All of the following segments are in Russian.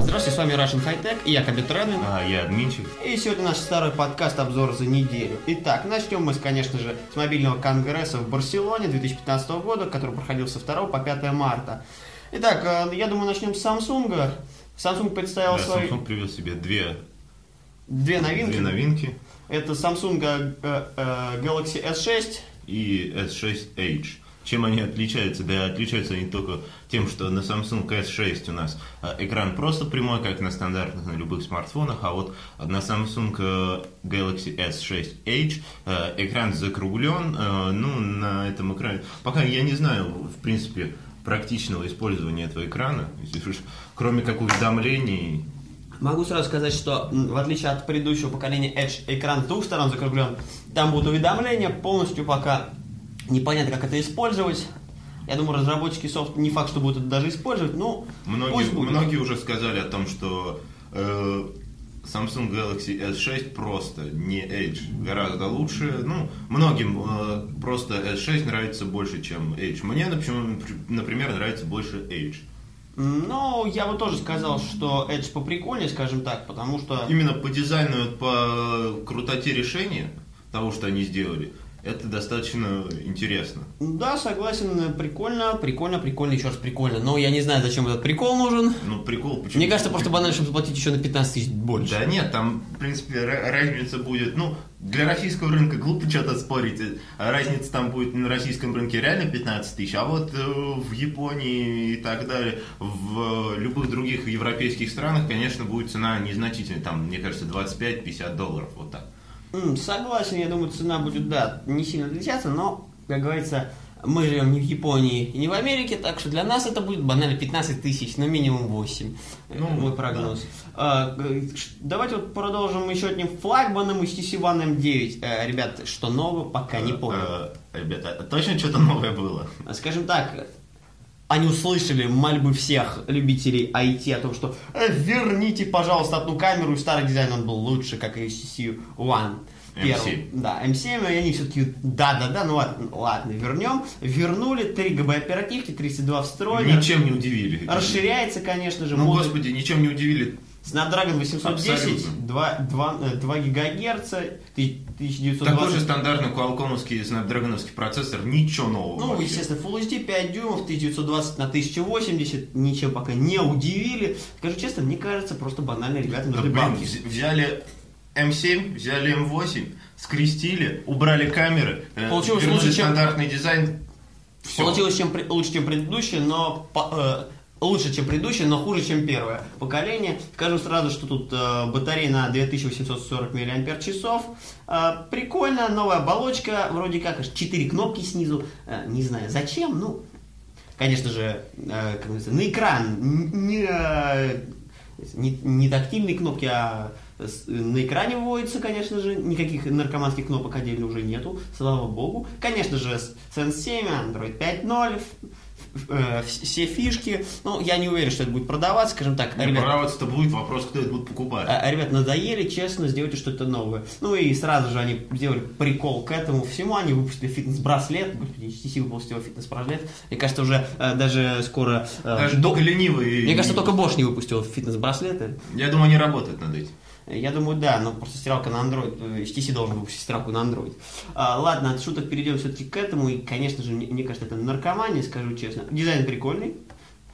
Здравствуйте, с вами Russian High Tech, и я Кабит Редмин. А, я Админчик. И сегодня наш старый подкаст обзор за неделю. Итак, начнем мы, конечно же, с мобильного конгресса в Барселоне 2015 года, который проходил со 2 по 5 марта. Итак, э, я думаю, начнем с Samsung. Samsung представил Да, свои Samsung привез себе две, две новинки. две новинки Это Samsung э, э, Galaxy S6 и S6H. Чем они отличаются? Да, отличаются они только тем, что на Samsung S6 у нас э, экран просто прямой, как на стандартных, на любых смартфонах, а вот на Samsung э, Galaxy S6H э, экран закруглен, э, ну, на этом экране, пока я не знаю, в принципе, практичного использования этого экрана, кроме как уведомлений, Могу сразу сказать, что в отличие от предыдущего поколения Edge экран с двух сторон закруглен, там будут уведомления, полностью пока непонятно, как это использовать. Я думаю, разработчики софт не факт, что будут это даже использовать, но Многие, пусть будет. многие уже сказали о том, что э, Samsung Galaxy S6 просто не Edge гораздо лучше. Ну, многим э, просто S6 нравится больше, чем Edge. Мне, например, например, нравится больше Edge. Ну, я бы тоже сказал, что Edge поприкольнее, скажем так, потому что... Именно по дизайну, по крутоте решения того, что они сделали, это достаточно интересно. Да, согласен, прикольно, прикольно, прикольно, еще раз прикольно. Но я не знаю, зачем этот прикол нужен. Ну, прикол, почему? Мне кажется, просто банально, чтобы заплатить еще на 15 тысяч больше. Да нет, там, в принципе, ра- разница будет, ну, для российского рынка глупо что-то спорить, а разница там будет на российском рынке реально 15 тысяч, а вот э, в Японии и так далее, в любых других европейских странах, конечно, будет цена незначительная, там, мне кажется, 25-50 долларов, вот так. Согласен, я думаю, цена будет, да, не сильно отличаться, но, как говорится, мы живем не в Японии и не в Америке, так что для нас это будет банально 15 тысяч, но минимум 8. Ну, мой прогноз. А, ш- давайте вот продолжим еще одним флагманом HTC One M9. Э, ребят, что нового, пока не понял. Э, Ребята, точно что-то новое было? Скажем так, они услышали мольбы всех любителей IT о том, что «Э, верните, пожалуйста, одну камеру, и старый дизайн он был лучше, как и HTC One. M7. Да, M7, и они все-таки, да-да-да, ну ладно, ладно, вернем. Вернули 3 ГБ оперативки, 32 встроены. Ничем не удивили. Расширяется, конечно же, Ну, модуль. господи, ничем не удивили. Snapdragon 810, Абсолютно. 2, 2, 2 гигагерца, 1920. Такой же стандартный куалкомовский снапдрагоновский процессор, ничего нового. Ну, вообще. естественно, Full HD 5 дюймов, 1920 на 1080, ничем пока не удивили. Скажу честно, мне кажется, просто банально ребята Да, нужны блин, бабки. вз- взяли М7, взяли М8, скрестили, убрали камеры, э, Получилось вернули лучше, чем- стандартный дизайн. Всё. Получилось чем, лучше, чем предыдущее, но по- э, лучше, чем предыдущее, но хуже, чем первое поколение. Скажу сразу, что тут э, батарея на 2840 мАч. Э, прикольно, новая оболочка, вроде как, аж 4 кнопки снизу. Э, не знаю зачем, ну, конечно же, э, как на экран не, э, не, не тактильные кнопки, а на экране вводится, конечно же, никаких наркоманских кнопок отдельно уже нету, слава богу. Конечно же, Sense 7, Android 5.0, ф- ф- э, вс- все фишки. Ну, я не уверен, что это будет продаваться, скажем так. Не ребят, продаваться-то будет, вопрос, кто это будет покупать. а, ребят, надоели, честно, сделайте что-то новое. Ну и сразу же они сделали прикол к этому всему, они выпустили фитнес-браслет, господи, HTC выпустил фитнес-браслет. Мне кажется, уже э, даже скоро... э, Даже до- только ленивый. Мне кажется, только Bosch не выпустил фитнес-браслеты. Я думаю, они работают над этим. Я думаю, да, но просто стиралка на Android, э, HTC должен выпустить стиралку на Android. А, ладно, от шуток перейдем все-таки к этому, и, конечно же, мне, мне кажется, это наркомания, скажу честно. Дизайн прикольный,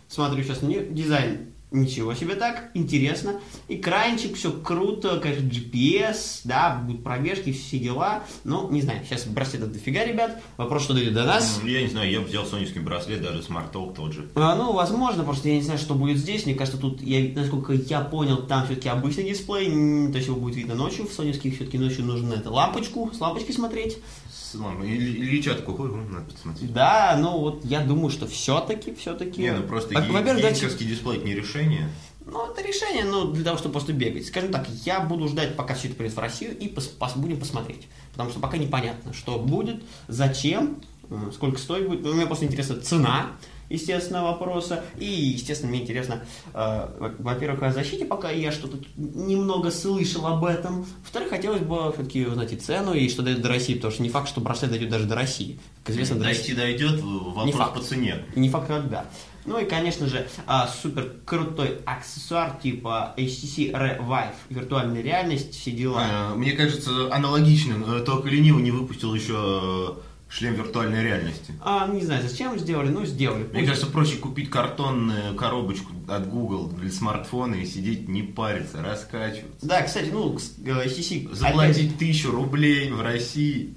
смотрю сейчас, не, дизайн ничего себе так, интересно. Экранчик, все круто, конечно, GPS, да, будут пробежки, все дела. Ну, не знаю, сейчас браслетов дофига, ребят. Вопрос, что дойдет до нас. Ну, Я не знаю, я бы взял соневский браслет, даже Smart Talk тот же. А, ну, возможно, просто я не знаю, что будет здесь. Мне кажется, тут, я, насколько я понял, там все-таки обычный дисплей, то есть его будет видно ночью. В соневских все-таки ночью нужно это лампочку, с лампочки смотреть. С лампой. Или, или чат такой, «Ой, надо посмотреть. Да, ну вот я думаю, что все-таки, все-таки. Не, ну просто датчик- гигантский дисплей это не решение. Ну, это решение, ну, для того, чтобы просто бегать. Скажем так, я буду ждать, пока все это придет в Россию, и пос- пос- будем посмотреть. Потому что пока непонятно, что будет, зачем, сколько стоить будет. Ну, Мне просто интересна цена, естественно, вопроса. И, естественно, мне интересно, э, во- во-первых, о защите, пока я что-то немного слышал об этом. Во-вторых, хотелось бы все-таки узнать и цену, и что дает до России, потому что не факт, что браслет дойдет даже до России. Как известно, до России. Дойдет, вопрос Не факт. по цене. Не факт когда. Ну и, конечно же, а, супер крутой аксессуар типа HTC Revive, виртуальная реальность, все дела. Э, Мне кажется, аналогичным, э, только ленивый не выпустил еще шлем виртуальной реальности. А, не знаю, зачем сделали, ну сделали. Мне кажется, проще купить картонную коробочку от Google для смартфона и сидеть, не париться, раскачиваться. Да, кстати, ну, с- э. Заплатить тысячу рублей в России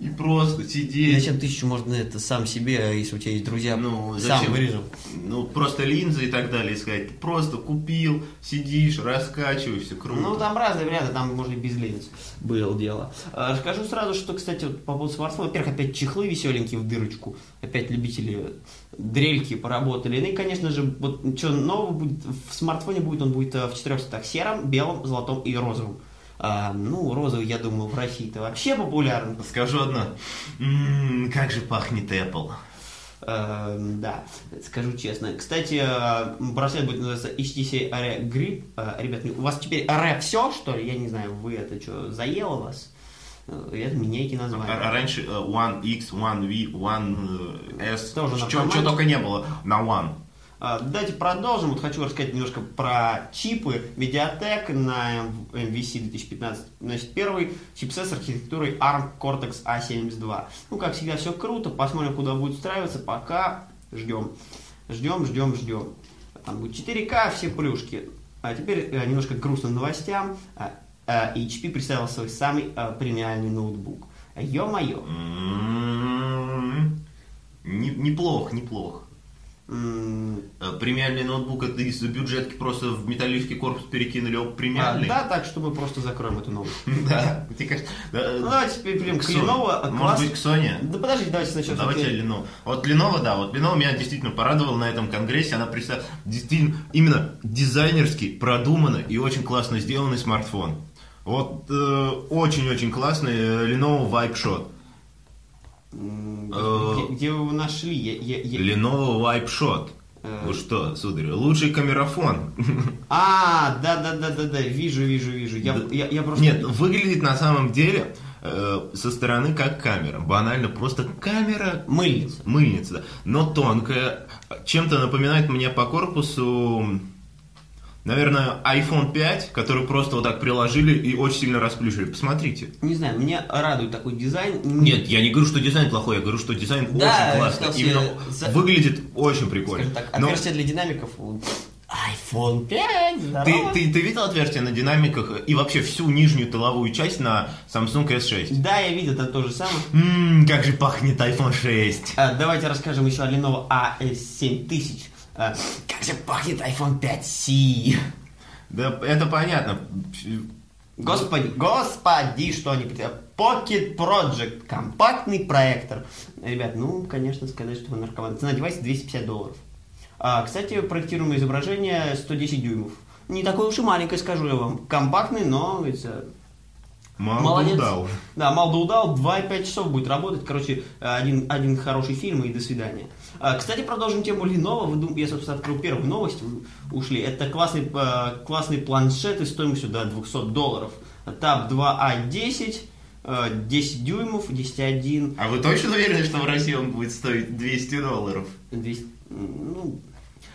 и просто сидеть. Зачем тысячу можно это сам себе, если у тебя есть друзья, Ну, сам зачем? вырежу. Ну, просто линзы и так далее искать. Просто купил, сидишь, раскачиваешься, круто. Ну, там разные варианты, там можно и без линз было дело. А, Скажу сразу, что, кстати, вот по поводу смартфона, во-первых, опять чехлы веселенькие в дырочку, опять любители дрельки поработали. Ну и, конечно же, вот что нового будет в смартфоне будет, он будет э, в четырех цветах, сером, белом, золотом и розовом. А, ну, розовый, я думаю, в России-то вообще популярен. Скажу одно. М, как же пахнет Apple. Э, да, скажу честно. Кстати, э, браслет будет называться HTC Area Grip. Э, Ребят, у вас теперь Area все, что ли? Я не знаю, вы это что, заело вас? Э, Это меняйте А название. а раньше э, One X, One V, One э, S, Тоже что только не было на One. А, Давайте продолжим. Вот хочу рассказать немножко про чипы Mediatek на MVC 2015. Значит, первый чипсет с архитектурой ARM Cortex A72. Ну, как всегда, все круто. Посмотрим, куда будет встраиваться. Пока ждем. Ждем, ждем, ждем. Там будет 4К, все плюшки. А теперь э, немножко к новостям. А, а, HP представил свой самый а, премиальный ноутбук. Ё-моё. М, не- Неплохо, неплохо. Э, Премиальный ноутбук это из бюджетки просто в металлический корпус перекинули, оп, а, премиальный. да, так что мы просто закроем эту новость. Да, мне кажется, да, Ну, давайте перейдем к. Lenovo. Может быть, к Sony? Да подождите, давайте сначала. Давайте Lenovo. Вот Lenovo, да, вот Lenovo меня действительно порадовал на этом конгрессе. Она представила действительно именно дизайнерский, продуманный и очень классно сделанный смартфон. Вот э, очень-очень классный э, Lenovo Vibe Shot. Э, Где, где вы его нашли? Я, я- я- Lenovo Vibe Shot. Э. Ну что, сударь, лучший камерафон. А, да, да, да, да, да, вижу, вижу, вижу. Я, Да. я, я просто. Нет, выглядит на самом деле э, со стороны как камера. Банально, просто камера Мыльница. Мыльница, да. Но тонкая. Чем-то напоминает мне по корпусу, наверное, iPhone 5, который просто вот так приложили и очень сильно расплющили. Посмотрите. Не знаю, меня радует такой дизайн. Нет, я не говорю, что дизайн плохой, я говорю, что дизайн Да, очень классный. хотел Именно за- выглядит очень прикольно. Скажем так, Но отверстие для динамиков. iPhone 5, ты, ты, ты видел отверстие на динамиках и вообще всю нижнюю тыловую часть на Samsung S6? Да, я видел, это то же самое. Ммм, как же пахнет iPhone 6. А, давайте расскажем еще о Lenovo AS7000. А, как же пахнет iPhone 5C. Да, это понятно. Господи, господи, что они. Pocket Project, компактный проектор. Ребят, ну, конечно, сказать, что вы наркоман. Цена девайса 250 долларов. А, кстати, проектируемое изображение 110 дюймов. Не такое уж и маленькое, скажу я вам. Компактный, но, говорится, молодец. удал. Да, мало да удал, 2,5 часов будет работать. Короче, один, один хороший фильм и до свидания. А, Кстати, продолжим тему Lenovo. Вы дум- Я, собственно, открыл первую новость. Вы ушли. Это классный, э, классный планшет и стоимостью до 200 долларов. Tab 2A10, э, 10 дюймов, 10.1. А вы точно уверены, что в России он будет стоить 200 долларов? 200, ну,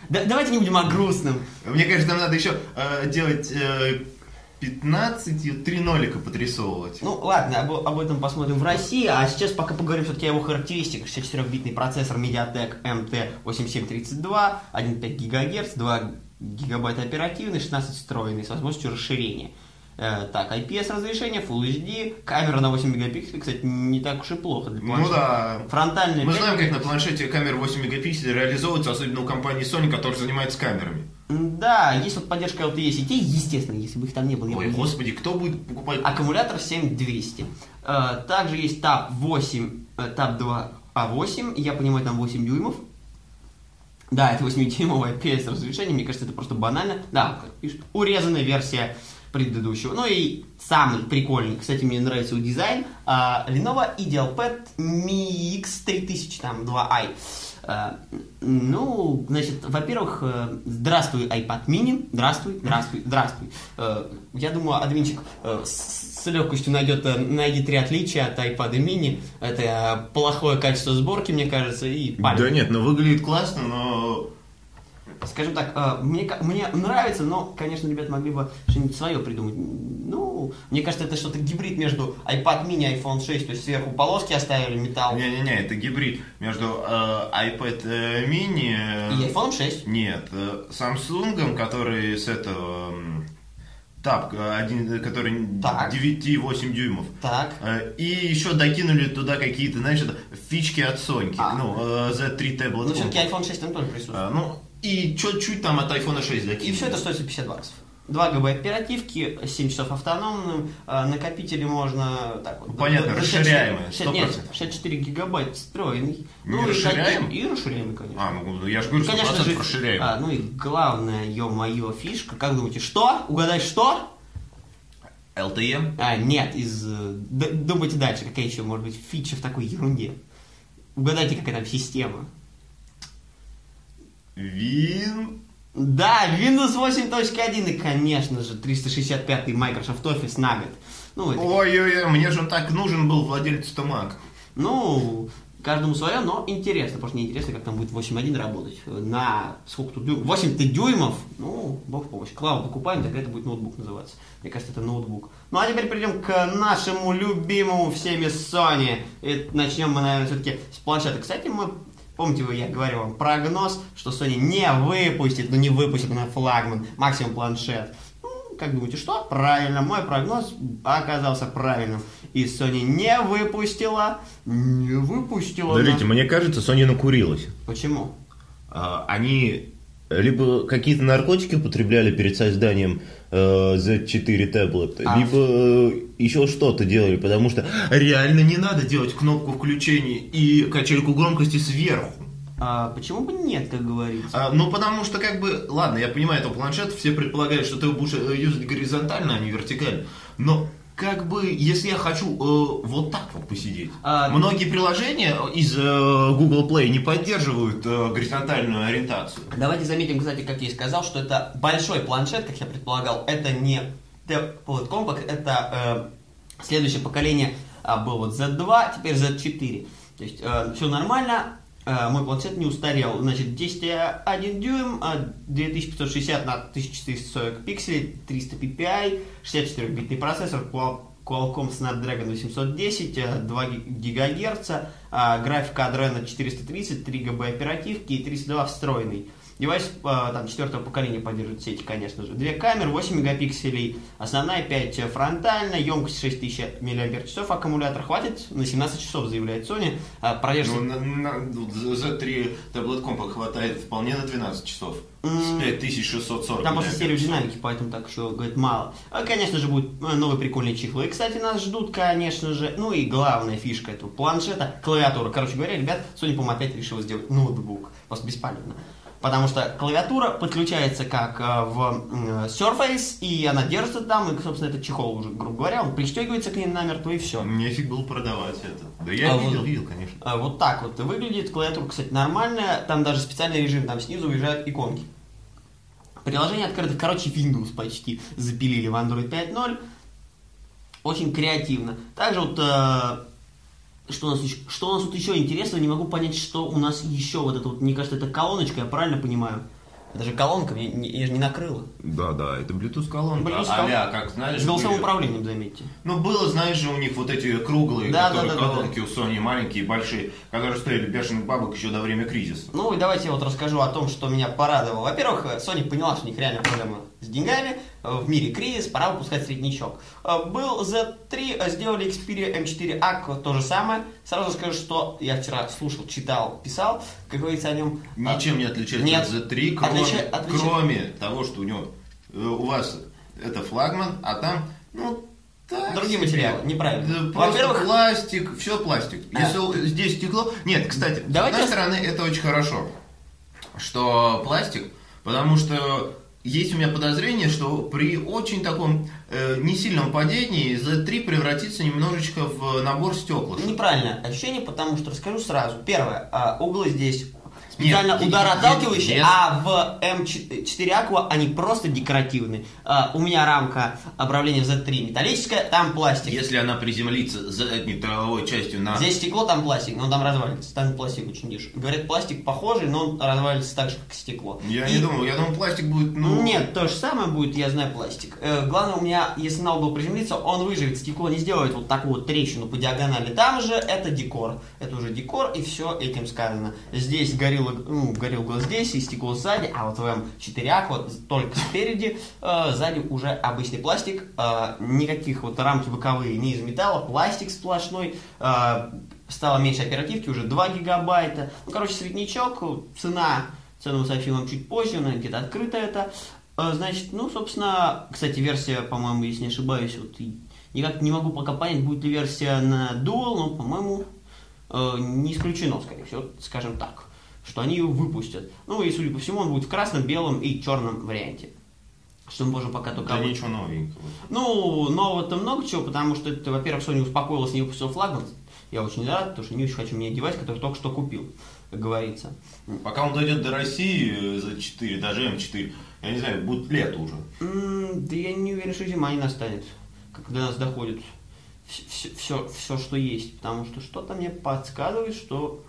да- давайте не будем о грустном. Мне кажется, нам надо еще э, делать э, 15 и 3 нолика подрисовывать. Ну ладно, об, об этом посмотрим в России, а сейчас пока поговорим все-таки о его характеристиках. 64-битный процессор MediaTek MT8732, 1,5 ГГц, 2 гигабайта оперативный, 16 встроенный с возможностью расширения. Э, так, IPS разрешение, Full HD, камера на 8 мегапикселей, кстати, не так уж и плохо для Ну планшета. да. Фронтальная Мы знаем, как на планшете камера 8 мегапикселей реализовывается, особенно у компании Sony, которая занимается камерами. Да, есть вот поддержка LTE сетей, естественно, если бы их там не было. Ой, господи, кто будет покупать... Аккумулятор 7200. Э, Также есть Tab 8, э, Tab 2 А8, я понимаю, там 8 дюймов. Да, это 8-дюймовое IPS разрешение, мне кажется, это просто банально. Да, как пишут, урезанная версия предыдущего. Ну и самый прикольный, кстати, мне нравится его дизайн, а, Lenovo IdealPad Mi X3000, там, 2i. А, ну, значит, во-первых, э, здравствуй, iPad mini, здравствуй, здравствуй, здравствуй. Э, Я думаю, админчик э, с с легкостью найдет, найди три отличия от iPad mini. Это плохое качество сборки, мне кажется, и палец. Да нет, ну выглядит классно, но Скажем так, э, мне, мне нравится, но, конечно, ребят могли бы что-нибудь свое придумать. Ну, мне кажется, это что-то гибрид между iPad mini и iPhone 6, то есть сверху полоски оставили, металл. Не-не-не, это гибрид между э, iPad э, mini... э, И iPhone 6. Нет, Samsung, который с этого... э, один, который Так. 9,8 дюймов. Так. И еще докинули туда какие-то, знаешь, фички от Sony. А. Ну, э, Z3 Tablet. Но все-таки iPhone 6 там тоже присутствует. Ну, и чуть-чуть там от iPhone 6 докинули. И все это стоит 150 баксов. 2 ГБ оперативки, 7 часов автономным, э, накопители можно так вот. Ну, понятно, до расширяемые, 64 Нет, 100%. 64 гигабайт встроенный. Не Ну, и расширяемый? такие- И расширяемый, конечно. А, ну я же говорю, Ну, 100% конечно же, расширяем. а, ну и главная, ё-моё, фишка. Как думаете, что? Угадай, что? LTE? А, нет, из... думайте дальше, какая еще может быть фича в такой ерунде. Угадайте, какая там система. Вин... Да, Windows 8.1 и, конечно же, 365 Microsoft Office на год. Ну, это Ой-ой-ой, мне же он так нужен был владелец Mac. Ну, каждому свое, но интересно. Просто мне интересно, как там будет 8.1 работать. На сколько тут дюймов? 8 дюймов? Ну, бог помощь. Клаву покупаем, тогда это будет ноутбук называться. Мне кажется, это ноутбук. Ну, а теперь перейдем к нашему любимому всеми Sony. И начнем мы, наверное, все-таки с планшета. Кстати, мы Помните, я говорил вам прогноз, что Sony не выпустит, ну не выпустит на флагман, максимум планшет. Ну, как думаете, что? Правильно, мой прогноз оказался правильным. И Sony не выпустила, не выпустила. На- мне кажется, Sony накурилась. Почему? А, Они либо какие-то наркотики употребляли перед созданием э, Z4 таблет, А. либо э, еще что-то делали, потому что реально не надо делать кнопку включения и качельку громкости сверху. А, почему бы нет, как говорится? А, ну, потому что, как бы, ладно, я понимаю, это планшет, все предполагают, что ты его будешь э, юзать горизонтально, а не вертикально. Но, как бы, если я хочу э, вот так вот посидеть, А, многие приложения из э, Google Play не поддерживают э, горизонтальную ориентацию. Давайте заметим, кстати, как я и сказал, что это большой планшет, как я предполагал. Это не Tablet Compact, это э, следующее поколение а, был вот Z2, теперь Z4. То есть все нормально, э, мой планшет не устарел. Значит, 10,1 дюйм, а 2560 на 1440 пикселей, 300 ppi, 64-битный процессор, Qual- Qualcomm Snapdragon 810, э, 2 ГГц, а, графика Adreno 430, 3 ГБ оперативки и 32 встроенный. Девайс э, там четвертого поколения поддерживает сети, конечно же. Две камеры, 8 мегапикселей, основная 5 фронтальная, емкость 6000 мАч, аккумулятор хватит, на 17 часов, заявляет Sony. А, Ну, на, на- Z3 Tablet Compact хватает вполне на 12 часов. М, С 5640 Там просто миллиампер. стереодинамики, поэтому так еще, говорит, мало. А, конечно же, будут э, новые прикольные чехлы. И, кстати, нас ждут, конечно же, ну и главная фишка этого планшета, клавиатура. Короче говоря, ребят, Sony, по-моему, опять решила сделать ноутбук. Просто бесполезно. Потому что клавиатура подключается как э, в э, Surface, и она держится там, и, собственно, этот чехол уже, грубо говоря, он пристегивается к ней намертво, и все. Нефиг было продавать это. Да я А видел, вот- видел, конечно. А, Вот так вот выглядит. Клавиатура, кстати, нормальная. Там даже специальный режим, там снизу уезжают иконки. Приложение открыто. Короче, Windows почти запилили в Android 5.0. Очень креативно. Также вот... что у, нас еще, что у нас тут еще интересно, не могу понять, что у нас еще вот это вот, мне кажется, это колоночка, я правильно понимаю? Это же колонка, мне, не, я же не накрыла. Да, да, это Bluetooth колонка. Bluetooth а как знаешь, С голосовым были- управлением, заметьте. Ну, было, знаешь же, у них вот эти круглые, Да, которые да, да, да, колонки у Sony, маленькие, большие, которые стоили бешеных бабок еще до времени кризиса. Ну и давайте я вот расскажу о том, что меня порадовало. Во-первых, Sony поняла, что у них реально проблема с деньгами, э, в мире кризис, пора выпускать среднячок. Э, Был Z3, э, сделали Xperia M4 Aqua, то же самое. Сразу скажу, что я вчера слушал, читал, писал, как говорится о нем. Ничем не отличается Нет. от Z3, кроме, Отлича- отлича- кроме того, что у него у вас это флагман, а там, ну, так Другие материалы, неправильно. Да, Во-первых- пластик, все пластик. А. Если здесь стекло... Нет, кстати, Давайте с одной я- стороны, это очень хорошо. что пластик, потому что есть у меня подозрение, что при очень таком э, несильном падении Z3 превратится немножечко в набор стекла. Неправильное ощущение, потому что расскажу сразу. Первое, а, углы здесь специально Нет, удар отталкивающий, а в М4 Aqua они просто декоративные. А, у меня рамка управления Z3 металлическая, там пластик. Если она приземлится задней тыловой частью на... Здесь стекло, там пластик, но там развалится. Там пластик очень дешевый. Говорят, пластик похожий, но он развалится так же, как стекло. Я И- не думал, я думал, пластик будет, ну... Нет, то же самое будет, я знаю пластик. Э, главное у меня, если на угол приземлиться, он выживет, стекло не сделает вот такую вот трещину по диагонали. Там же это декор. Это уже декор, и все этим сказано. Здесь горело, ну, горел глаз здесь, и стекло сзади, а вот в М4 Aqua только спереди, э, сзади уже обычный пластик. э, никаких вот рамки боковые не из металла, пластик сплошной. э, стало меньше оперативки, уже 2 гигабайта. Ну, короче, среднячок, цена Цену мы сообщим вам чуть позже, она где-то открыта это. Э, Значит, ну, собственно, кстати, версия, по-моему, если не ошибаюсь, вот никак не могу пока понять, будет ли версия на Dual, но, по-моему, э, не исключено, скорее всего, скажем так, что они ее выпустят. Ну, и, судя по всему, он будет в красном, белом и черном варианте. Что мы можем пока только... Да ничего новенького. Ну, нового-то много чего, потому что, это, во-первых, Sony успокоилась, не выпустил флагман. Я очень рад, потому что не очень хочу менять девайс, который только что купил, как говорится. Пока он дойдет до России э, за 4, даже М4, я не знаю, будет лето уже. М, Да я не уверен, что зима не настанет, до нас доходит все, все, все, что есть. Потому что что-то мне подсказывает, что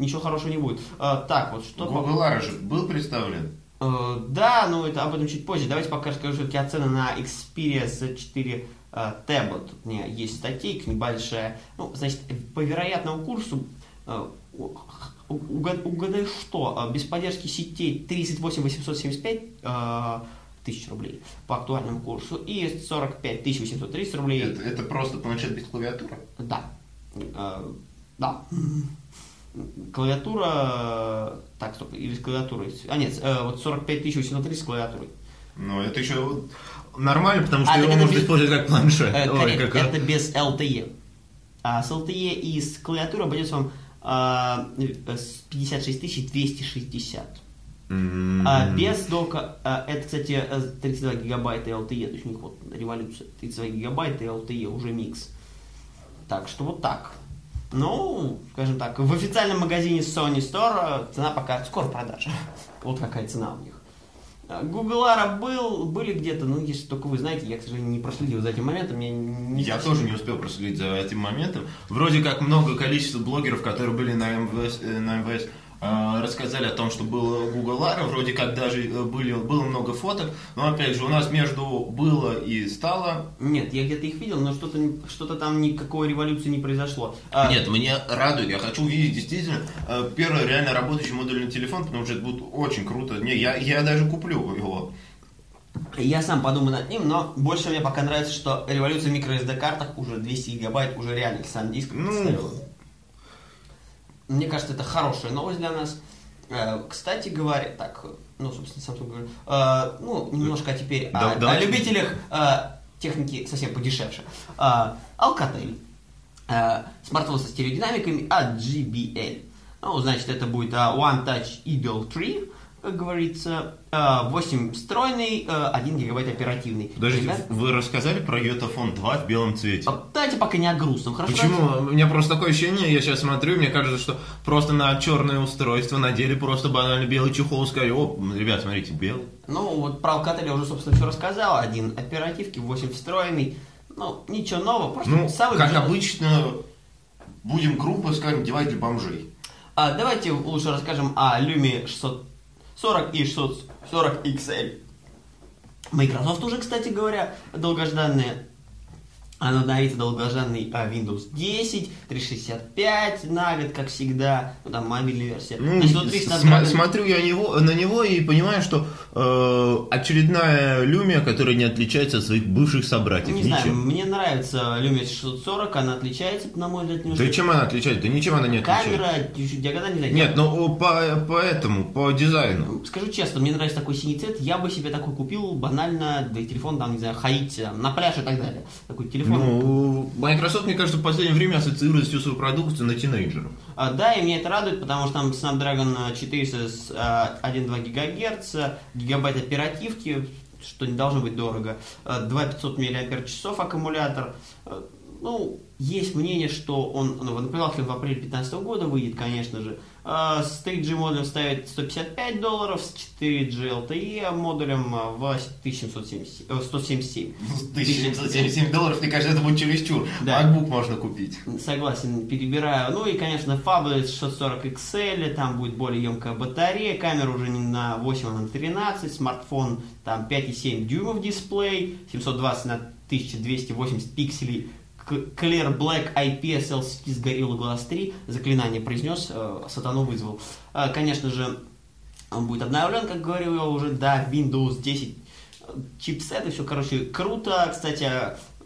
ничего хорошего не будет. А, так, вот что... Google Lara же был представлен? Э, да, но это об этом чуть позже. Давайте пока расскажу все-таки о цены на Xperia Z4 э, Tablet. Тут у меня есть статейка небольшая. Ну, значит, по вероятному курсу э, угадай что, э, без поддержки сетей 38 875 э, тысяч рублей по актуальному курсу и 45 830 рублей. Это, это просто планшет без клавиатуры? Да. Да. Клавиатура... э, Так, стоп, или с клавиатурой. А, нет, э, вот 45 830 с клавиатурой. Ну, это еще нормально, потому что А, его можно без- использовать как планшет. Э, Ой, как- это без LTE. А с LTE и с клавиатурой обойдется вам а, э, с 56 260. М. А без дока, а, это, кстати, э, 32 гигабайта LTE, то есть у них вот революция. 32 гигабайта LTE уже микс. Так что вот так. Ну, скажем так, в официальном магазине Sony Store цена пока скоро продажа. Вот какая цена у них. Google Ара был, были где-то, ну, если только вы знаете, я, к сожалению, не проследил за этим моментом. Я, не Я совсем- тоже не успел проследить за этим моментом. Вроде как много количества блогеров, которые были на МВС, э, на МВС рассказали о том, что был Google Ара, вроде как даже э, были, было много фоток, но опять же у нас между было и стало. Нет, я где-то их видел, но что-то не- что-то там никакой революции не произошло. А, Нет, мне радует, я хочу увидеть действительно э, первый реально работающий модульный телефон, потому что это будет очень круто. Не, я, я даже куплю его. Я сам подумаю над ним, но больше мне пока нравится, что революция в microSD картах уже 200 гигабайт, уже реальный сам диск. Ну. Мне кажется, это хорошая новость для нас. Э, Кстати говоря, так, ну, собственно, Samsung говорю. Э, Ну, немножко теперь Да- о, о давайте- любителях э, техники совсем подешевше. Э, Alcatel. Э, Смартфон со стереодинамиками от JBL. Ну, значит, это будет э, One Touch Eagle 3, как говорится. Э, 8 встроенный, э, 1 гигабайт оперативный. Подождите, Ребят, вы рассказали про Йотафон 2 в белом цвете? а Давайте пока не о грустном, хорошо? Почему? У меня просто такое ощущение, я сейчас смотрю, мне кажется, что просто на черное устройство надели просто банально белый чехол и сказали, о, ребят, смотрите, белый. Ну, вот про Alcatel я уже, собственно, все рассказал. Один оперативки, 8 встроенный. Ну, ничего нового, просто Ну, самый как бюджетный. обычно, будем грубо скажем, девайс для бомжей. А, давайте лучше расскажем о Lumia 640 и 640 XL. Microsoft уже, кстати говоря, долгожданные она обновится долгожданный Windows 10, 365 на год, как всегда, ну там мобильная версия. Ну, Значит, внутри с- Snapdragon- сма- смотрю я него, на него и понимаю, что э, очередная Люмия, которая не отличается от своих бывших собратьев. Не знаю, Ничем. мне нравится Lumia 640, она отличается, на мой взгляд, немножко. Да чем она отличается? Да ничем она не отличается. Камера, диагональ, не знаю. Нет, ну по, по этому, по дизайну. Скажу честно, мне нравится такой синий цвет, я бы себе такой купил банально, да и телефон там, не знаю, ходить там, на пляж и так далее. Такой телефон. Ну, Microsoft, мне кажется, в последнее время ассоциирует всю свою продукцию на тинейджеров. А, Да, и меня это радует, потому что там Snapdragon 400 с а, 1,2 ГГц, гигабайт оперативки, что не должно быть дорого, а, 2500 мАч аккумулятор. А, Ну, есть мнение, что он, ну, например, в апреле 2015 года выйдет, конечно же. А, С 3G модулем ставит 155 долларов, с 4G LTE модулем а, в 1777, э, 177. 1777 долларов, мне кажется, это будет чересчур. Да. MacBook можно купить. Согласен, перебираю. Ну и, конечно, Fablet 640 XL, там будет более емкая батарея, камера уже не на 8, а на 13, смартфон там 5,7 дюймов дисплей, 720 на 1280 пикселей, К- Clear Black IPS LCD с Gorilla Glass 3, заклинание произнес, э, сатану вызвал. А, конечно же, он будет обновлен, как говорил я уже, да, Windows 10 э, чипсеты, все, короче, круто. Кстати,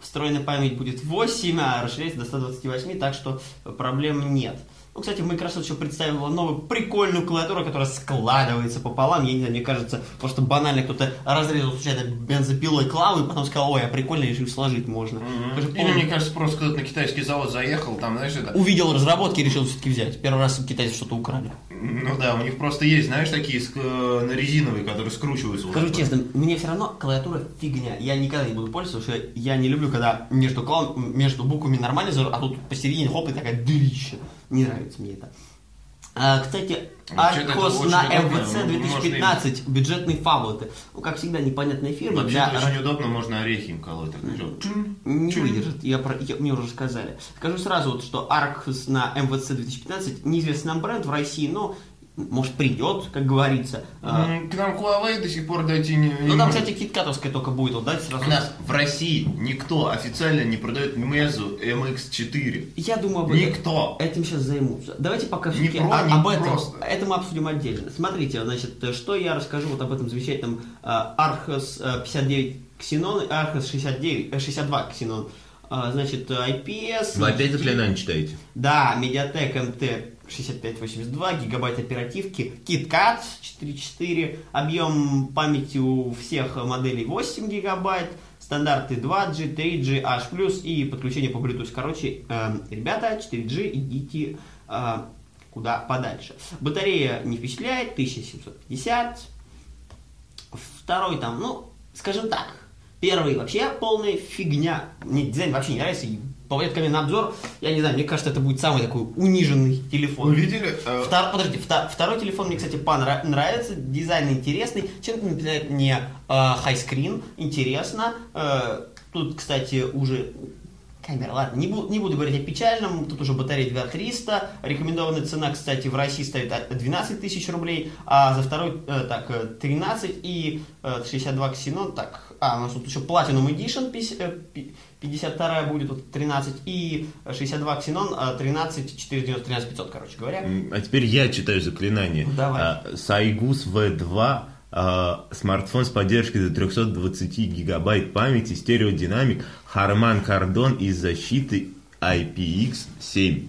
встроенная память будет 8, а расширяется до 128, так что проблем нет. Ну, кстати, Microsoft еще представила новую прикольную клавиатуру, которая складывается пополам. Я не знаю, мне кажется, просто банально кто-то разрезал случайно бензопилой клаву и потом сказал, ой, а прикольно, решил сложить можно. Я же Или, мне кажется, просто кто-то на китайский завод заехал, там, знаешь, это... увидел разработки и решил все-таки взять. Первый раз китайцы что-то украли. Ну да, у них просто есть, знаешь, такие ск- на резиновые, которые скручиваются. вот Скажу так честно, мне все равно клавиатура фигня. Я никогда не буду пользоваться, потому что я не люблю, когда между, клав... между буквами нормально, а тут посередине хоп и такая дырища. Не нравится мне это. А, кстати, Аркос очень на. МВЦ Можно 2015, бюджетные фаблеты. Ну, как всегда, непонятная фирма. Вообще для- очень удобно, можно орехи им колоть. Так, Не чун. выдержит, я про, я- мне уже рассказали. Скажу сразу, вот, что Arcus на МВЦ 2015 неизвестный нам бренд в России, но может придет, как говорится. А, К нам Huawei до сих пор дойти не... Ну там, кстати, киткатовская только будет, вот дайте сразу. У нас в России никто официально не продает Meizu MX4. Я думаю, об этом- Никто. этим сейчас займутся. Давайте пока Не все-таки про, не об этом, просто. это мы обсудим отдельно. Смотрите, значит, э, что я расскажу вот об этом замечательном э, Arcos э, 59 Xenon и Arcos 69, э, 62 Xenon. А, Значит, э, IPS. Вы опять заклинание читаете? Да, Mediatek MT 6582, гигабайт оперативки, KitKat 4.4, объем памяти у всех моделей 8 гигабайт, стандарты 2G, 3G, H+, и подключение по Bluetooth. Короче, эм, ребята, 4G, идите э, куда подальше. Батарея не впечатляет, 1750. Второй там, ну, скажем так, первый вообще полная фигня. Мне дизайн вообще не нравится, по ко мне на обзор, я не знаю, мне кажется, это будет самый такой униженный телефон. Вы видели? э, Втор- подождите, вта- второй телефон мне, кстати, понра- нравится, дизайн интересный, чем-то напоминает мне э, хайскрин, интересно. Э, тут, кстати, уже камера, ладно, не, бу- не буду говорить о печальном, тут уже батарея 2300, рекомендованная цена, кстати, в России стоит от 12 тысяч рублей, а за второй, э, так, э, 13 и э, 62 Xenon, так, а, у нас тут еще Platinum Edition 50, э, 52 будет, вот 13, и 62 Xenon, э, 13 490, 13 500, короче говоря. А теперь я читаю заклинание. Давай. А, Сайгус V2 а, смартфон с поддержкой до 320 гигабайт памяти, стереодинамик, Harman Kardon из защиты IPX7.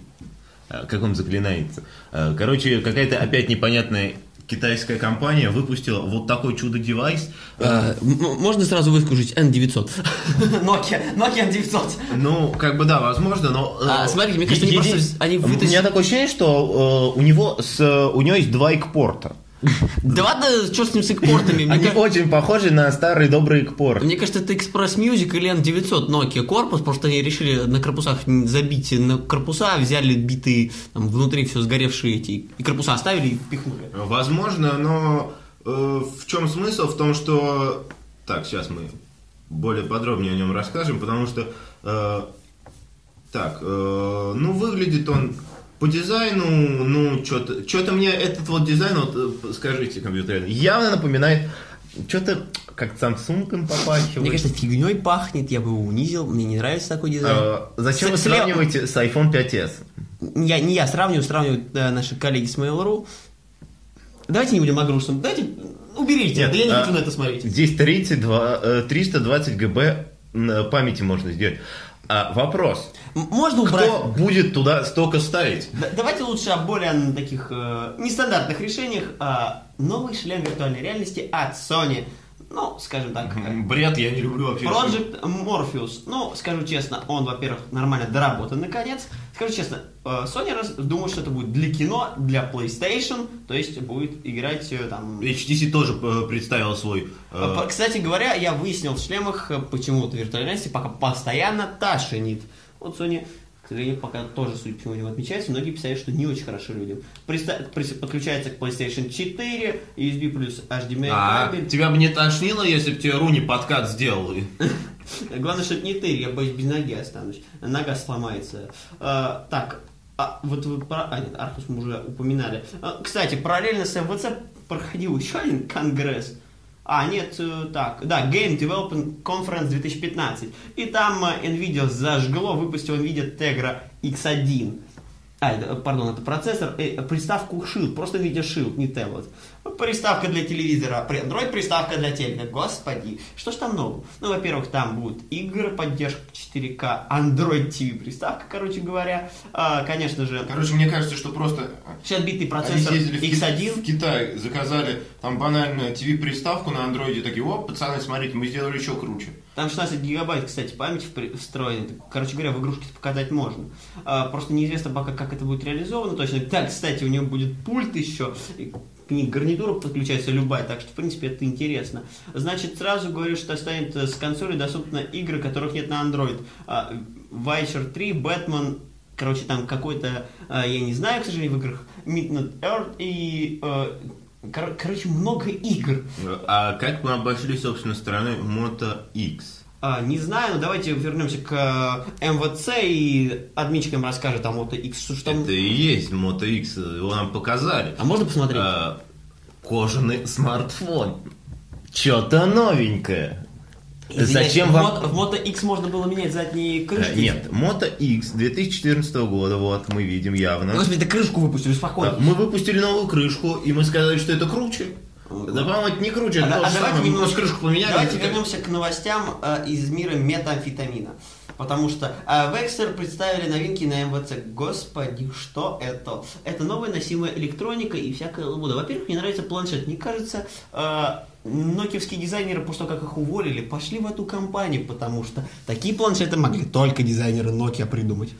А, Как он заклинается? А, Короче, какая-то опять непонятная китайская компания выпустила вот такой чудо-девайс. Э, можно сразу выскажить N900. Nokia, Nokia N900. Ну, как бы да, возможно, но... э, А, смотрите, мне кажется, они просто- они У меня такое ощущение, что э, у него с, у него есть два экпорта. Да ладно, что с ним с экпортами? Мне, Они ка- очень похожи на старый добрый экпорт. мне кажется, это Express Music или N900 Nokia корпус, просто они решили на корпусах забить на корпуса, взяли битые, там, внутри все сгоревшие эти, и корпуса оставили и впихнули. Возможно, но э, в чем смысл? В том, что... Так, сейчас мы более подробнее о нем расскажем, потому что... э, так, э, ну, выглядит он по дизайну, ну, что-то... Что-то мне этот вот дизайн, вот, э, скажите, компьютер, явно напоминает... Что-то как Samsung им попахивает. Мне кажется, фигней пахнет, я бы его унизил, мне не нравится такой дизайн. Э, зачем вы С- слева- сравниваете с iPhone 5s? Я, не я сравниваю, сравнивают э, наши коллеги с Mail.ru. Давайте не будем о грустном, давайте уберите Нет, это, я не а, хочу на это смотреть. Здесь 32, э, 320 ГБ памяти можно сделать. А, вопрос. Можно убрать... Кто будет туда столько ставить? Да- Давайте лучше о более таких э, нестандартных решениях. А, новый шлем виртуальной реальности от Sony. Ну, скажем так, Бред я не люблю вообще. Project Morpheus. Ну, скажу честно, он, во-первых, нормально доработан наконец. Скажу честно, э, Sony раз думает, что это будет для кино, для PlayStation, то есть будет играть э, там... HTC тоже э, представил свой... э, Кстати говоря, я выяснил в шлемах почему-то виртуальной реальности пока постоянно тошнит. Вот Sony, к сожалению, пока тоже, судя по всему, не отмечается. Многие писали, что не очень хорошо людям. Приста- прис- Подключается к PlayStation 4, USB плюс HDMI А, кабель. тебя бы не тошнило, если бы тебе Руни подкат сделал? Главное, чтобы не ты, я боюсь, без ноги останусь. Нога сломается. А, так, а, вот вы про... А, нет, Архус мы уже упоминали. А, кстати, параллельно с МВЦ проходил еще один конгресс. А, нет, э, так, да, Game Development Conference 2015. И там э, NVIDIA зажгло, выпустил NVIDIA Tegra X1. А, это, э, пардон, это процессор, э, приставку Shield, просто NVIDIA Shield, не Tablet. Приставка для телевизора, Android приставка для телека, господи, что ж там нового? Ну, во-первых, там будут игры, поддержка 4К, Android TV приставка, короче говоря, А, конечно же, Короче, мне кажется, что просто 60-битный они процессор съездили в, Ки- X1, в Китай, заказали там банально TV-приставку на андроиде, такие, о, пацаны, смотрите, мы сделали еще круче. Там 16 гигабайт, кстати, памяти встроена. Короче говоря, в игрушке показать можно. А, просто неизвестно пока, как это будет реализовано точно. Так, кстати, у него будет пульт еще. К ней гарнитура подключается любая, так что, в принципе, это интересно. Значит, сразу говорю, что станет э, с консоли доступны игры, которых нет на Android. Witcher 3, Batman, короче, там какой-то, а, я не знаю, к сожалению, в играх, Midnight Earth и... э, кор- короче, много игр. А как мы обошли, собственно, стороной Moto X? А, не знаю, но давайте вернемся к э, МВЦ и админчикам расскажет о Moto X, что там... Это и есть Moto X, его нам показали. А можно посмотреть? А, кожаный смартфон. Что-то новенькое. Извиняюсь, Зачем в вам... В Moto X можно было менять задние Э, крышки? Нет, Moto X 2014 года, вот, мы видим явно. Господи, да крышку выпустили, спокойно. Мы выпустили новую крышку, и мы сказали, что это круче. Да, по-моему, это не круче, А, это а давайте самое. Немножко- крышку поменяли. Давайте теперь- вернемся к новостям э, из мира метамфетамина. Потому что э, Векстер представили новинки на МВЦ. Господи, что это? Это новая носимая электроника и всякая лабуда. Во-первых, мне нравится планшет. Мне кажется, э, нокиевские дизайнеры, после того, как их уволили, пошли в эту компанию, потому что такие планшеты могли только дизайнеры Nokia придумать.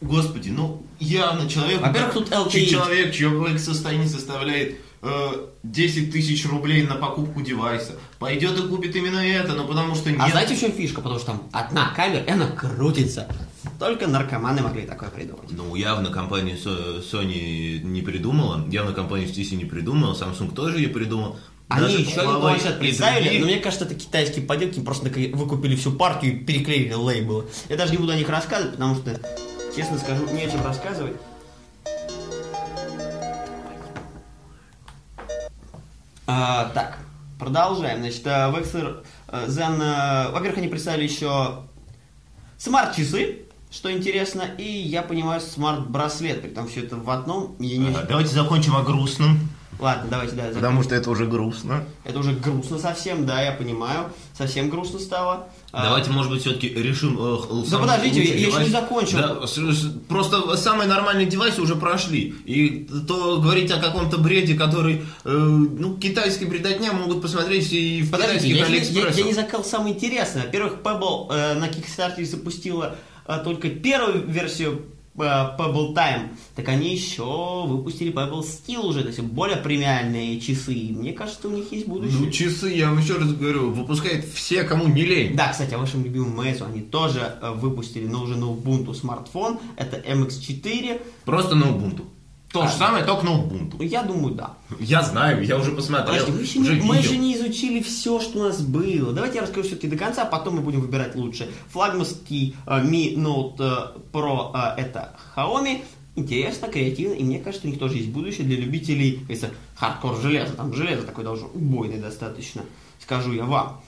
Господи, ну явно человек... Во-первых, тут LTE. Человек, чье благосостояние составляет 10 тысяч рублей на покупку девайса, пойдет и купит именно это, ну потому что нет... А знаете, в чем фишка? Потому что там одна камера, и она крутится. Только наркоманы могли такое придумать. Ну, явно компания Sony не придумала, явно компания HTC не придумала, Samsung тоже ее придумал. Они Даже еще один планшет представили, но мне кажется, это китайские поделки, просто выкупили всю партию и переклеили лейблы. Я даже не буду о них рассказывать, потому что, честно скажу, не о чем рассказывать. А, так, продолжаем. Значит, э, Vexer э, Zen, э, во-первых, они представили еще смарт-часы, что интересно, и, я понимаю, смарт-браслет, при том все это в одном. Я не... А, Давайте закончим о грустном, Ладно, давайте, да, потому что это уже грустно. это уже грустно совсем, да, я понимаю. Совсем грустно стало. А, Давайте, может быть, все-таки решим... э, Да подождите, я еще не закончил. Да, с- с- просто самые нормальные девайсы уже прошли. И то говорить о каком-то бреде, который, э, ну, китайский бредотня могут посмотреть и в Подождите, китайских я, я- Алиэкспрессах. я не закал самое интересное. Во-первых, Pebble э, на Kickstarter запустила э, только первую версию Pebble Time. Так они еще выпустили Pebble Steel уже, то есть более премиальные часы. И мне кажется, у них есть будущее. Ну, часы, я вам еще раз говорю, выпускают все, кому не лень. Да, кстати, о вашем любимом Meizu они тоже э, выпустили, но уже на Ubuntu смартфон. Это MX4. Просто на Ubuntu. То же самое, только на Ubuntu. Я думаю, да. Я знаю, я уже посмотрел. Подожди, мы еще, уже не, мы еще не изучили все, что у нас было. Давайте я расскажу все-таки до конца, а потом мы будем выбирать лучше. Флагманский э, Mi Note э, Pro э, это Xiaomi. Интересно, креативно, и мне кажется, у них тоже есть будущее для любителей, как говорится, хардкор железа. Там железо такое должно убойное достаточно, скажу я вам.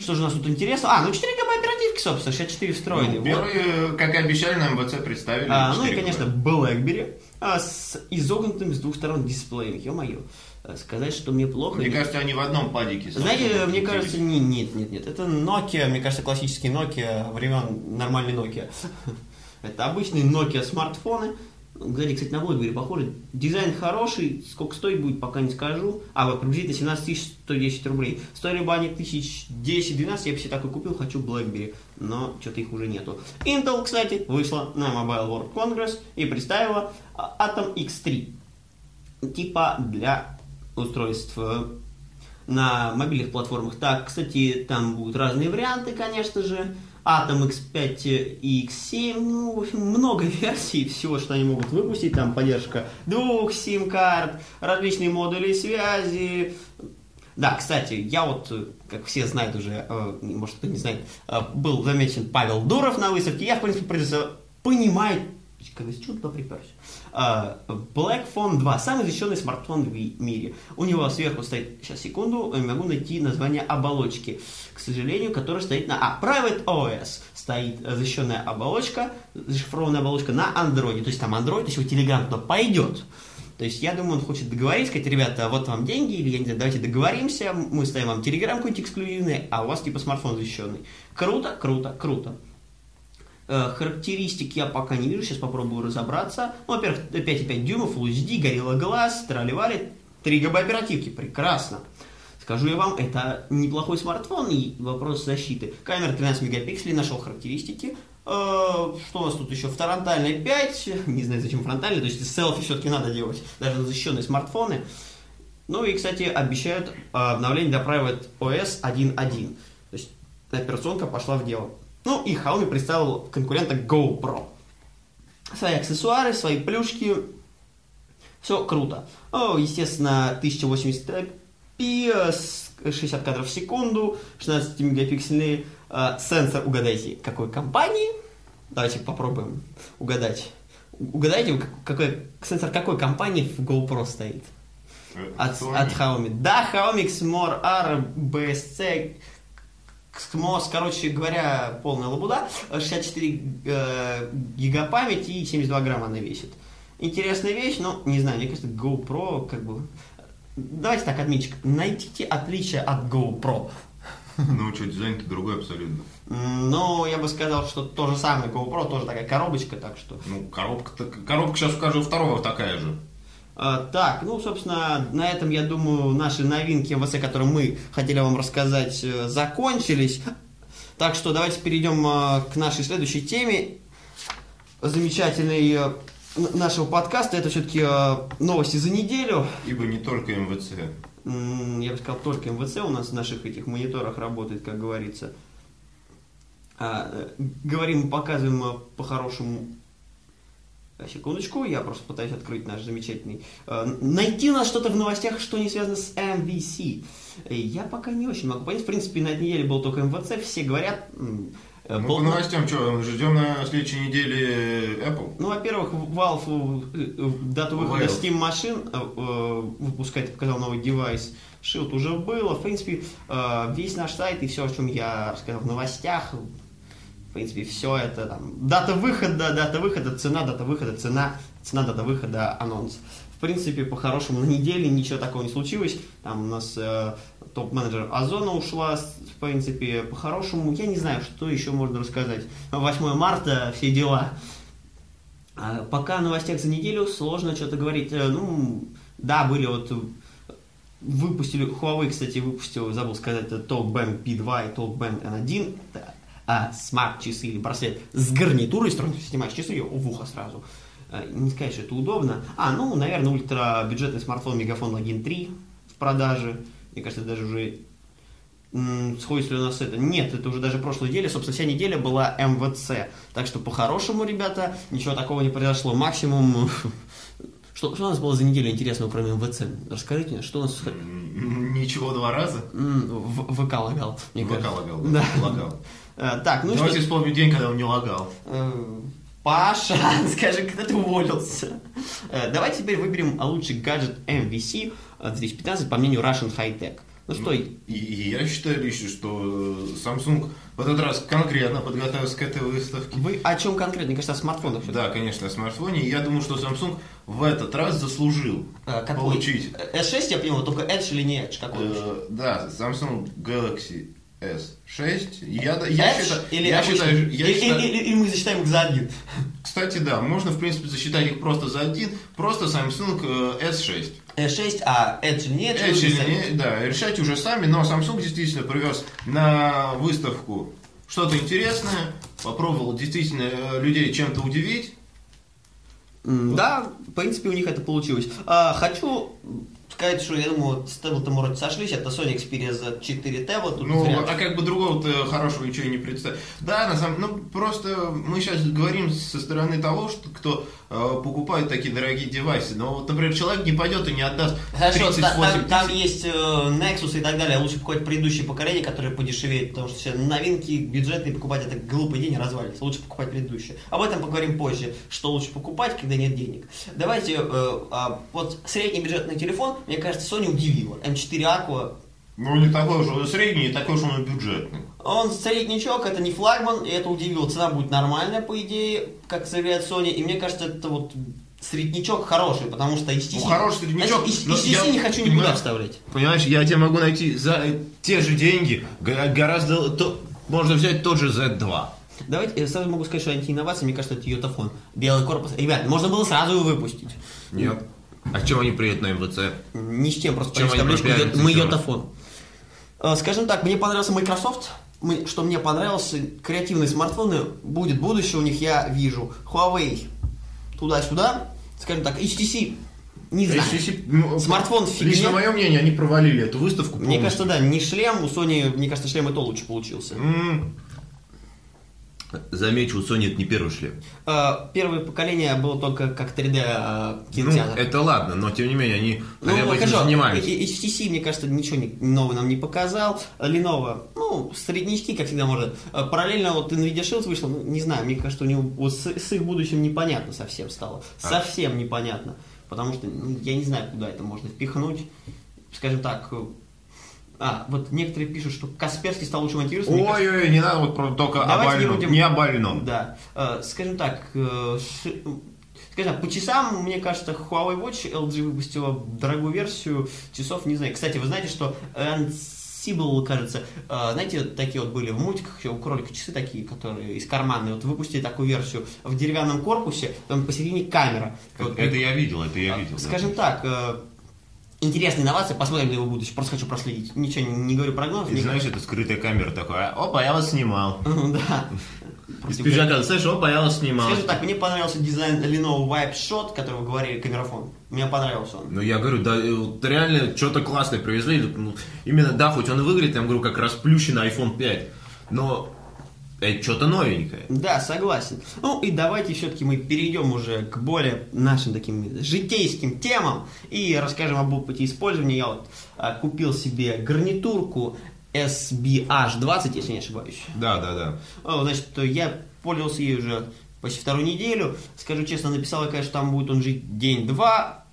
Что же у нас тут интересно? А, ну 4 ГБ оперативки, собственно, 64 встроенные. Ну, Вот. первые, как и обещали, на МВЦ представили. А, ну и, 4 конечно, BlackBerry с изогнутым с двух сторон дисплеем. Ё-моё, э, сказать, что мне плохо... Мне не- кажется, они в одном падике. Знаете, мне кажется, не, нет, нет, нет. Это Nokia, мне кажется, классический Nokia времен нормальный Nokia. Это обычные Nokia смартфоны. Ну, Сзади, кстати, на BlackBerry похоже. Дизайн хороший, сколько стоит будет, пока не скажу. А, вот приблизительно 17 тысяч 110 рублей. Стоили бы они тысяч 10-12, я бы себе такой купил, хочу BlackBerry. Но что-то их уже нету. Intel, кстати, вышла на Mobile World Congress и представила а, Atom X3. Типа для устройств э, на мобильных платформах. Так, кстати, там будут разные варианты, конечно же. Atom X5 и X7, ну, в общем, много версий всего, что они могут выпустить. Там поддержка двух сим-карт, различные модули связи. Да, кстати, я вот, как все знают уже, э, может кто не знает, э, был замечен Павел Дуров на выставке. Я, в принципе, понимаю, когда чудо приперся. А, Black Phone 2, самый защищенный смартфон в ми- мире. У него сверху стоит, сейчас секунду, не могу найти название оболочки, к сожалению, которая стоит на... А, Private OS стоит э, защищенная оболочка, зашифрованная оболочка на Android. То есть там Android, Telegram туда пойдет. То есть я думаю, он хочет договориться, сказать, ребята, вот вам деньги, или я не знаю, давайте договоримся, мы ставим вам Telegram какой-нибудь эксклюзивный, а у вас типа смартфон защищенный. Круто, круто, круто. Э, Характеристик я пока не вижу, сейчас попробую разобраться. Ну, во-первых, 5,5 дюймов, Full HD, горело глаз, тролливали, 3 гига оперативки, прекрасно. Скажу я вам, это неплохой смартфон и вопрос защиты. Камера 13 мегапикселей, нашел характеристики. Э, Что у нас тут еще? Фронтальная 5, не знаю зачем фронтальная, то есть селфи все-таки надо делать, даже на защищенные смартфоны. Ну и, кстати, обещают э, обновление для Private OS 1.1. То есть операционка пошла в дело. Ну и Xiaomi представил конкурента GoPro. Свои аксессуары, свои плюшки. Все круто. О, естественно, 1080p, с 60 кадров в секунду, 16-мегапиксельный э, сенсор. Угадайте, какой компании? Давайте попробуем угадать. Угадайте, как- какой сенсор какой компании в GoPro стоит? От, от Xiaomi. Да, Xiaomi Xmor R BSC Xmos, короче говоря, полная лабуда. 64 э, гига памяти и 72 грамма она весит. Интересная вещь, но не знаю, мне кажется, GoPro как бы... Давайте так, админчик, найдите отличие от GoPro. Ну что, дизайн-то другой абсолютно. Но я бы сказал, что то же самое GoPro, тоже такая коробочка, так что... Ну, коробка, коробка сейчас скажу второго такая же. А, так, ну, собственно, на этом, я думаю, наши новинки МВС, которые мы хотели вам рассказать, э, закончились. Так что давайте перейдем э, к нашей следующей теме. Замечательной э, нашего подкаста. Это все-таки новости за неделю. Ибо не только МВЦ. Я бы сказал, только МВЦ у нас в наших этих мониторах работает, как говорится. А, э, говорим, показываем э, по-хорошему а, Секундочку, я просто пытаюсь открыть наш замечательный... э, найти у нас что-то в новостях, что не связано с MVC. Э, Я пока не очень могу понять. В принципе, на этой неделе был только МВЦ. Все говорят... э, Ну, был- по новостям что, ждем на следующей неделе Apple? ну, во-первых, Valve э, э, дату выхода Valve. Steam машин э, э, выпускать, показал новый девайс. Shield уже было. В принципе, э, весь наш сайт и все, о чем я рассказал в новостях, принципе, все это там. Дата выхода, дата выхода, цена, дата выхода, цена, цена, дата выхода, анонс. В принципе, по-хорошему, на неделе ничего такого не случилось. Там у нас э, топ-менеджер Озона ушла, в принципе, по-хорошему. Я не знаю, что еще можно рассказать. 8 марта, все дела. А Пока о новостях за неделю сложно что-то говорить. Э, Ну, да, были вот выпустили, Huawei, кстати, выпустил, забыл сказать, это TalkBand P2 и TalkBand N1. Это а, смарт-часы или браслет с гарнитурой, снимаешь часы в ухо сразу. Э, Не сказать, что это удобно. А, ну, наверное, ультра-бюджетный смартфон Мегафон Login 3 в продаже. Мне кажется, это даже уже Сходится ли у нас это? Нет, это уже даже прошлой неделя. Собственно, вся неделя была МВЦ. Так что, по-хорошему, ребята, ничего такого не произошло. Максимум... Что, что у нас было за неделю интересного, кроме МВЦ? Расскажите мне, что у нас... Ничего два раза? В- ВК лагал, мне ВК кажется. лагал, Да. да, лагал. Э, Так, ну Давайте что... вспомним день, когда он не лагал. Э, Паша, скажи, когда ты уволился? Э, Давайте теперь выберем лучший гаджет MVC 2015 по мнению Russian High Tech. Ну что, И, и я считаю лично, что Samsung в этот раз конкретно подготовился к этой выставке. вы о чем конкретно? Мне кажется, о смартфонах. Да, конечно, о смартфоне. Я думаю, что Samsung в этот раз заслужил какой? получить. Э, S6 я понял, только Edge или не Edge? Какой? Э, да, Samsung Galaxy S6. Я, я считаю, или я обычный? считаю, я Или- считаю- или- или мы засчитаем их за один? кстати, да, можно, в принципе, засчитать их просто за один, просто Samsung э, S6. S6, а Edge или не Edge? Edge или не, да, решать уже сами, но Samsung действительно привез на выставку что-то интересное, попробовал действительно э, людей чем-то удивить. Да, в принципе, у них это получилось. А, хочу сказать, что я думаю, с таблетом вроде сошлись, это Sony Xperia Z4 Tablet. Тут Ну, зря. а как бы другого-то хорошего ничего и не представить. Да, на самом ну, просто мы сейчас говорим со стороны того, что кто э, покупает такие дорогие девайсы. Но вот, например, человек не пойдет и не отдаст Хорошо, 38 та- там, тысяч. там есть э, Nexus и так далее, лучше покупать предыдущее поколение, которое подешевеет, потому что все новинки бюджетные покупать это глупый день развалится. Лучше покупать предыдущее. Об этом поговорим позже, что лучше покупать, когда нет денег. Давайте, э, а, вот средний бюджетный телефон, мне кажется, Sony удивила. M4 Aqua, Ну, не такой уж он средний, не такой уж он и бюджетный. он среднячок, это не флагман, и это удивило. Цена будет нормальная, по идее, как заявляет Sony, и мне кажется, это вот среднячок хороший, потому что HTC... Ну, хороший среднячок, HTC я- не хочу никуда понимаю. вставлять. Понимаешь, я тебе могу найти за те же деньги гораздо... то- можно взять тот же Z2. Давайте, я сразу могу сказать, что антиинновация, мне кажется, это йотафон. Белый корпус. Ребят, можно было сразу его выпустить. Нет. А чем они приедут на МВЦ? Ни с чем, просто Чем они табличку, пропиарятся мы йотафон. Э, Скажем так, мне понравился Microsoft. Мы- что мне понравилось, креативные смартфоны, будет будущее у них, я вижу. Huawei туда-сюда. Скажем так, HTC, не знаю. HTC, ну, Смартфон фигня. Лично мое мнение, они провалили эту выставку Мне полностью. кажется, да, не шлем, у Sony, мне кажется, шлем и то лучше получился. М. Замечу, у Sony это не первый шлем. Э, Первое поколение было только как 3D э, Ну, кинотеатр. это ладно, но тем не менее, они хотя бы этим занимались. HTC, мне кажется, ничего нового нам не показал. Lenovo, ну, среднячки, как всегда, может. Э, Параллельно вот Nvidia Shield вышел, ну, не знаю, мне кажется, у него вот с, с их будущим непонятно совсем стало. А. Совсем непонятно. Потому что ну, я не знаю, куда это можно впихнуть. Скажем так, а, вот некоторые пишут, что Касперский стал лучшим антивирусом. Мне кажется, Ой-ой, не надо вот только о Давайте не больном. будем- Не о больном. Да. Э, Скажем так, э, скажем так, по часам, мне кажется, Huawei Watch LG выпустила дорогую версию часов, не знаю. Кстати, вы знаете, что Ansible, кажется, э, знаете, вот такие вот были в мультиках, у кролика часы такие, которые из кармана, вот выпустили такую версию в деревянном корпусе, там посередине камера. Вот, Это я видел, это я видел. да. Скажем так, интересная инновация, посмотрим на его будущее, просто хочу проследить. Ничего не, не говорю прогнозов. И не знаешь, это скрытая камера такая, опа, я вас снимал. Да. Из пиджака, слышишь, опа, я вас снимал. Скажем так, мне понравился дизайн Lenovo Vibe Shot, который вы говорили, камерафон. Мне понравился он. Ну, я говорю, да, вот реально что-то классное привезли. Ну, именно, да, хоть он выглядит, я говорю, как расплющенный iPhone 5, но это что-то новенькое. Да, согласен. Ну и давайте все-таки мы перейдем уже к более нашим таким житейским темам и расскажем об опыте использования. Я вот а, купил себе гарнитурку SBH20, если не ошибаюсь. Да, да, да. О, Значит, я пользовался ей уже почти вторую неделю. Скажу честно, написала, конечно, там будет он жить день-два.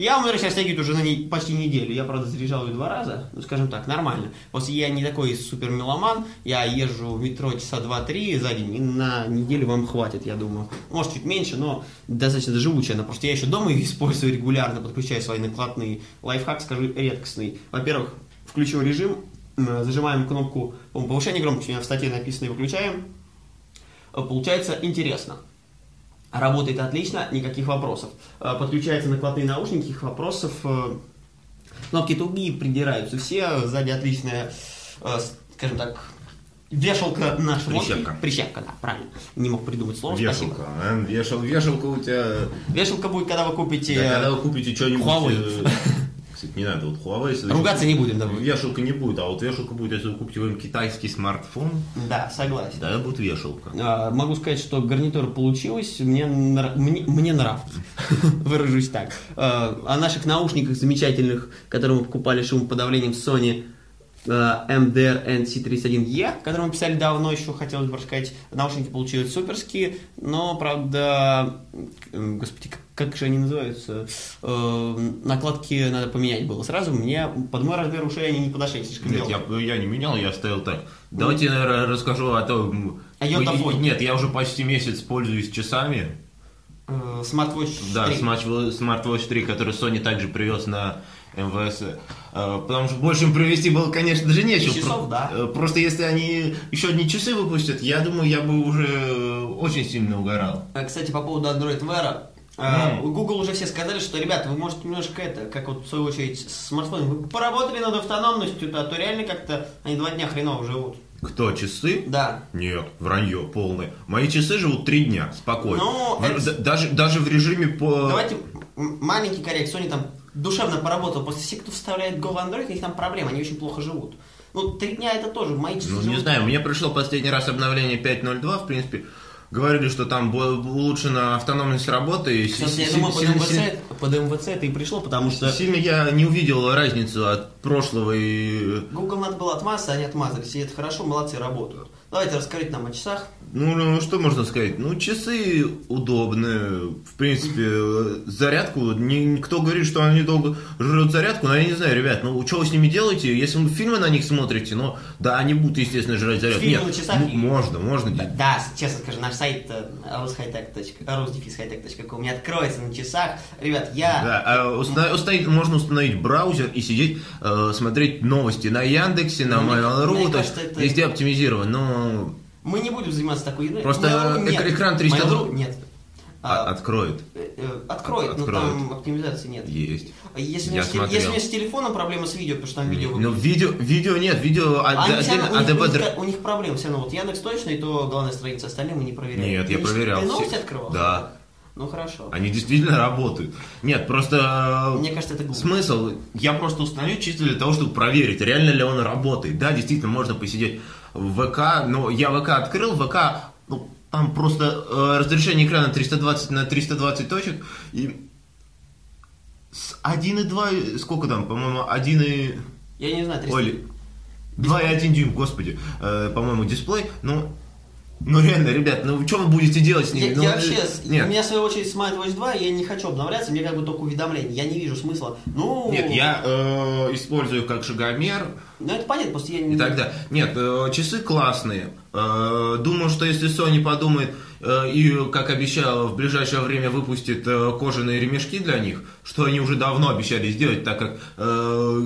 Я умер сейчас тягивает уже на не- почти неделю. Я, правда, заряжал ее два раза. Ну, скажем так, нормально. Просто я не такой супер меломан. Я езжу в метро часа два-три за день. И на неделю вам хватит, я думаю. Может, чуть меньше, но достаточно живучая она. Просто я еще дома ее использую регулярно, подключаю свои накладные. Лайфхак, скажу, редкостный. Во-первых, включил режим, зажимаем кнопку повышения громкости, у меня в статье написано и выключаем. Получается интересно. Работает отлично, никаких вопросов. Э, Подключаются накладные наушники, их вопросов. э, Кнопки тугие, придираются все, сзади отличная, э, скажем так, вешалка на шмотке. Прищепка. Прищепка, да, правильно. Не мог придумать слово. Вешалка. а, Вешал, вешалка у тебя... Вешалка будет, когда вы купите... Да, когда вы купите что-нибудь... Huawei. Кстати, не надо, вот Huawei... если- Ругаться не будем, да. Вешалка не будет, а вот вешалка будет, если вы купите какой-нибудь китайский смартфон, Да, согласен. да, будет вешалка. А, Могу сказать, что гарнитура получилась, мне, мне, мне нравится, выражусь так. А, О наших наушниках замечательных, которые мы покупали шумоподавлением Sony MDR NC31E, которые мы писали давно, еще хотелось бы рассказать. Наушники получились суперские, но, правда, господи, как, же они называются? Э, накладки надо поменять было сразу. Мне под мой размер ушей они не подошли, слишком Нет, я, я не менял, я оставил так. Давайте я наверное, расскажу о том... О йотафоне. Нет, я уже почти месяц пользуюсь часами. Э, Smartwatch Да, 3. Smartwatch, Smartwatch 3, который Sony также привез на МВС. Э, Потому что больше им привезти было, конечно же, нечего. Часов, да. э, Просто если они еще одни часы выпустят, я думаю, я бы уже э, очень сильно угорал. А, Кстати, по поводу Android Wear. э, Google уже все сказали, что, ребята, вы можете немножко это, как вот в свою очередь с смартфоном, вы поработали над автономностью, а то реально как-то они два дня хреново живут. Кто, часы? Да. Нет, вранье полное. Мои часы живут три дня, спокойно. Ну, В- это- да- даже, даже в режиме по... Давайте маленький коррект. Sony там душевно поработал. Просто все, кто вставляет Go в Android, у них там проблемы, они очень плохо живут. Ну, три дня это тоже, мои часы Ну, не живут. знаю, мне пришло последний раз обновление 5.02, в принципе, говорили, что там улучшена автономность работы. и Сейчас я думаю, под МВЦ, сильно- под МВЦ это и пришло, потому что Сильно я не увидел разницу от прошлого и... Google надо было отмазаться, они отмазались. И это хорошо, молодцы, работают. Давайте расскажите нам о часах. Ну, ну, что можно сказать? Ну, часы удобные. В принципе, зарядку, никто говорит, что они долго жрут зарядку, но я не знаю, ребят, ну, что вы с ними делаете? Если вы фильмы на них смотрите, ну, да, они будут, естественно, жрать зарядку. Фильмы Нет, на часах ну, и- можно, можно. Да, честно скажу, наш сайт э, rushightech.com не откроется на часах. Ребят, я... Да, а уста- установить- можно установить браузер и сидеть, э, смотреть новости на Яндексе, на Мне- Mail.ru, то есть везде оптимизировано, но Мы не будем заниматься такой едой. Просто Mail.ru нет. эк- экран 300 Mail.ru нет. а- А, откроет. э, э, Откроет, но Откроет. там оптимизации нет. Есть. Если, у Я меня с, теле- смотрел. если у меня с телефоном проблема с видео, потому что там видео Ну, видео, видео нет, видео Они отде- всё равно- отдельно, у, них, у, ADB них, у них проблем все равно. Вот Яндекс точно, и то главная страница, остальные мы не проверяем. Нет, я Ты- проверял. Ты новости открывал? Да. Ну хорошо. Они действительно работают. Нет, просто... Мне кажется, это глупо. Смысл? Я просто установил чисто для того, чтобы проверить, реально ли он работает. Да, действительно, можно посидеть в ВК, но я ВК открыл, ВК, ну, там просто э, разрешение экрана 320 на 320 точек, и с 1,2, сколько там, по-моему, 1 и... Я не знаю, 300. Ой, 2,1 дюйм, господи, э, по-моему, дисплей, ну... Ну реально, ребят, ну что вы будете делать с ними? Я, Ну, я э, вообще, с- нет. у меня в свою очередь Smart Watch 2, я не хочу обновляться, мне как бы только уведомления, я не вижу смысла. Ну, Нет, я э, использую как шагомер Ну это понятно, просто я не... и далее. Нет, э, часы классные. Э, думаю, что если Sony подумает э, и, как обещала, в ближайшее время выпустит э, кожаные ремешки для них, что они уже давно обещали сделать, так как э,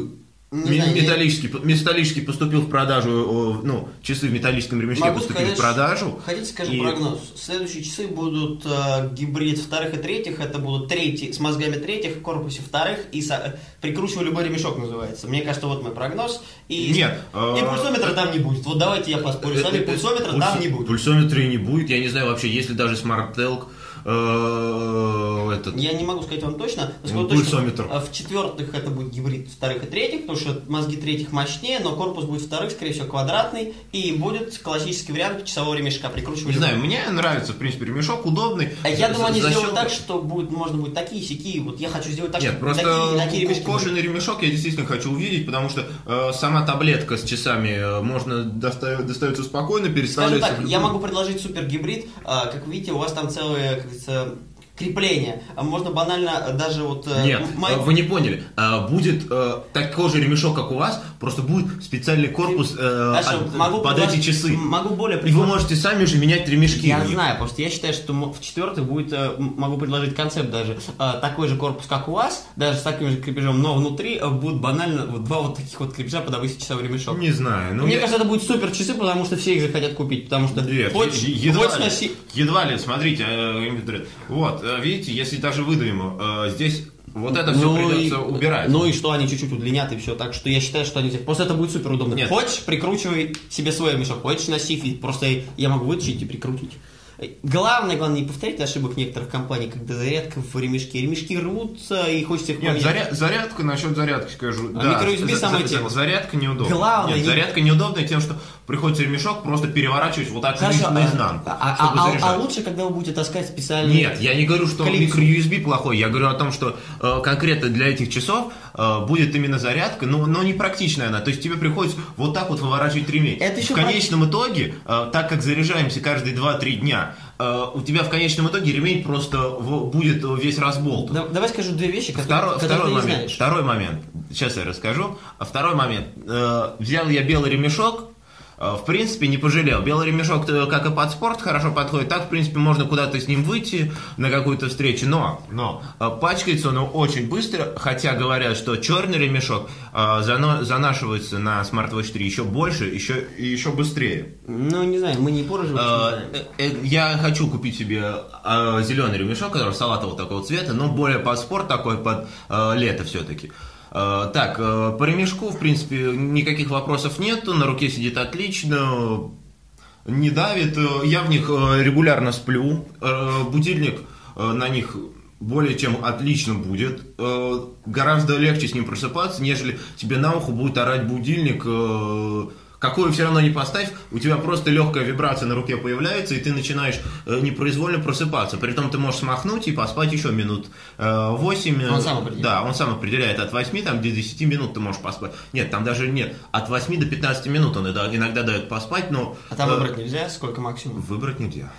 Не я- металлический, металлический поступил в продажу, ну, часы в металлическом ремешке Могу поступили сказать, в продажу. Хотите, скажу И- прогноз? Следующие часы будут э, гибрид вторых и третьих. Это будут третьи с мозгами третьих, в корпусе вторых и со- прикручиваю любой ремешок называется. Мне кажется, вот мой прогноз. И, Нет, и э, пульсометра там не будет. Вот давайте я поспорю с вами, Э, э, пульсометра пульс- там не будет. Пульсометра и не будет. Я не знаю вообще, если даже смарт-телк э, этот... Я не могу сказать вам точно. но Ну, точно, пульсометр. э, В четвертых это будет гибрид вторых и третьих, потому что мозги третьих мощнее, но корпус будет вторых, скорее всего, квадратный, и будет классический вариант часового ремешка. Прикручиваю Не знаю, мне нравится, в принципе, ремешок удобный. А Я думаю, они сделают так, что будет, можно будет такие сики. Вот я хочу сделать так, Нет, чтобы просто такие, такие ко- ремешки. кожаный ремешок я действительно хочу увидеть, потому что э, сама таблетка с часами э, можно доста- достается спокойно, Скажем переставляется. так, в я могу предложить супер гибрид. Как видите, у вас там целое, как говорится, крепление. А Можно банально даже вот... э, Нет, э, вы не поняли. А, Будет э, такой же ремешок, как у вас, просто будет специальный корпус э, Дальше от- могу под эти часы. Могу более И вы можете сами же менять ремешки. Я знаю, просто я считаю, что в четвертых будет, э, могу предложить концепт даже, э, такой же корпус, как у вас, даже с таким же крепежом, но внутри э, будут банально вот два вот таких вот крепежа под обычный часовой ремешок. Не знаю. Ну, Мне я- кажется, это будет супер часы, потому что все их захотят купить, потому что Нет, хочешь, е- едва, хочешь ли, носи- едва ли, смотрите, э, вот, э, видите, если даже выдаем, э, здесь вот это все Ну придется и- убирать. Ну и что, они чуть-чуть удлинят и все. Так что я считаю, что они... Просто это будет супер удобно. Нет. Хочешь, прикручивай себе свой мешок. Хочешь, носи. Просто я могу вытащить и прикрутить. Главное, главное, не повторить ошибок некоторых компаний, когда зарядка в ремешке. Ремешки рвутся, и хочется их Нет, поменять. заря- зарядка, насчет зарядки скажу. А да, микро-USB за- тема. Зарядка неудобная. Главное, Нет, не- зарядка неудобная тем, что приходится ремешок просто переворачивать вот так Хорошо, а, наизнанку, а- чтобы а- а- заряжать. а лучше, когда вы будете таскать специальный... Нет, я не говорю, что микро-USB плохой. Я говорю о том, что э, конкретно для этих часов э, будет именно зарядка, но, но не практичная она. То есть тебе приходится вот так вот выворачивать ремень. Это еще в конечном итоге, э, так как заряжаемся каждые 2-3 дня, у тебя в конечном итоге ремень просто будет весь разболтан. Да- давай скажу две вещи, которые, Второй, которые второй ты не момент. знаешь. Второй момент. Сейчас я расскажу. Второй момент. Э, взял я белый ремешок, Э, В принципе, не пожалел. Белый ремешок, э, как и под спорт, хорошо подходит. Так, в принципе, можно куда-то с ним выйти на какую-то встречу. Но, но э, пачкается он очень быстро, хотя говорят, что черный ремешок э, занашивается на Smart Watch 3 еще больше, еще, и еще быстрее. Ну, не знаю, мы не пользуемся. Э, э, Я хочу купить себе зеленый ремешок, который салатового такого цвета, но более под спорт такой, под э, лето все-таки. Так, э, по ремешку, в принципе, никаких вопросов нету, на руке сидит отлично, не давит. Э, Я в них э, регулярно сплю, Э, будильник э, на них более чем отлично будет. Э, Гораздо легче с ним просыпаться, нежели тебе на ухо будет орать будильник, э, какую все равно не поставь, у тебя просто легкая вибрация на руке появляется, и ты начинаешь э, непроизвольно просыпаться. Притом ты можешь смахнуть и поспать еще минут э, 8. Он сам определяет. Да, он сам определяет. От 8 там, до 10 минут ты можешь поспать. Нет, там даже нет. От 8 до 15 минут он иногда, дает поспать, но... А там э, выбрать нельзя, сколько максимум? Выбрать нельзя.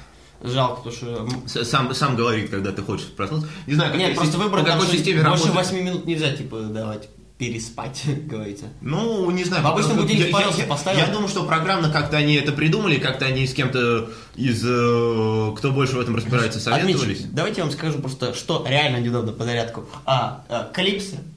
Жалко, потому что... Сам, сам говорит, когда ты хочешь проснуться. Не знаю, как Нет, просто выбрать по какой системе больше работает. 8 минут нельзя, типа, давать переспать, говорится. Ну, не знаю. В обычном потому что будильник я- я- поставил. Я думаю, что программно как-то они это придумали, как-то они с кем-то из, э, кто больше в этом разбирается, советовались. Отметьте, давайте я вам скажу просто, что реально неудобно по зарядку. А, а, клипсы, а,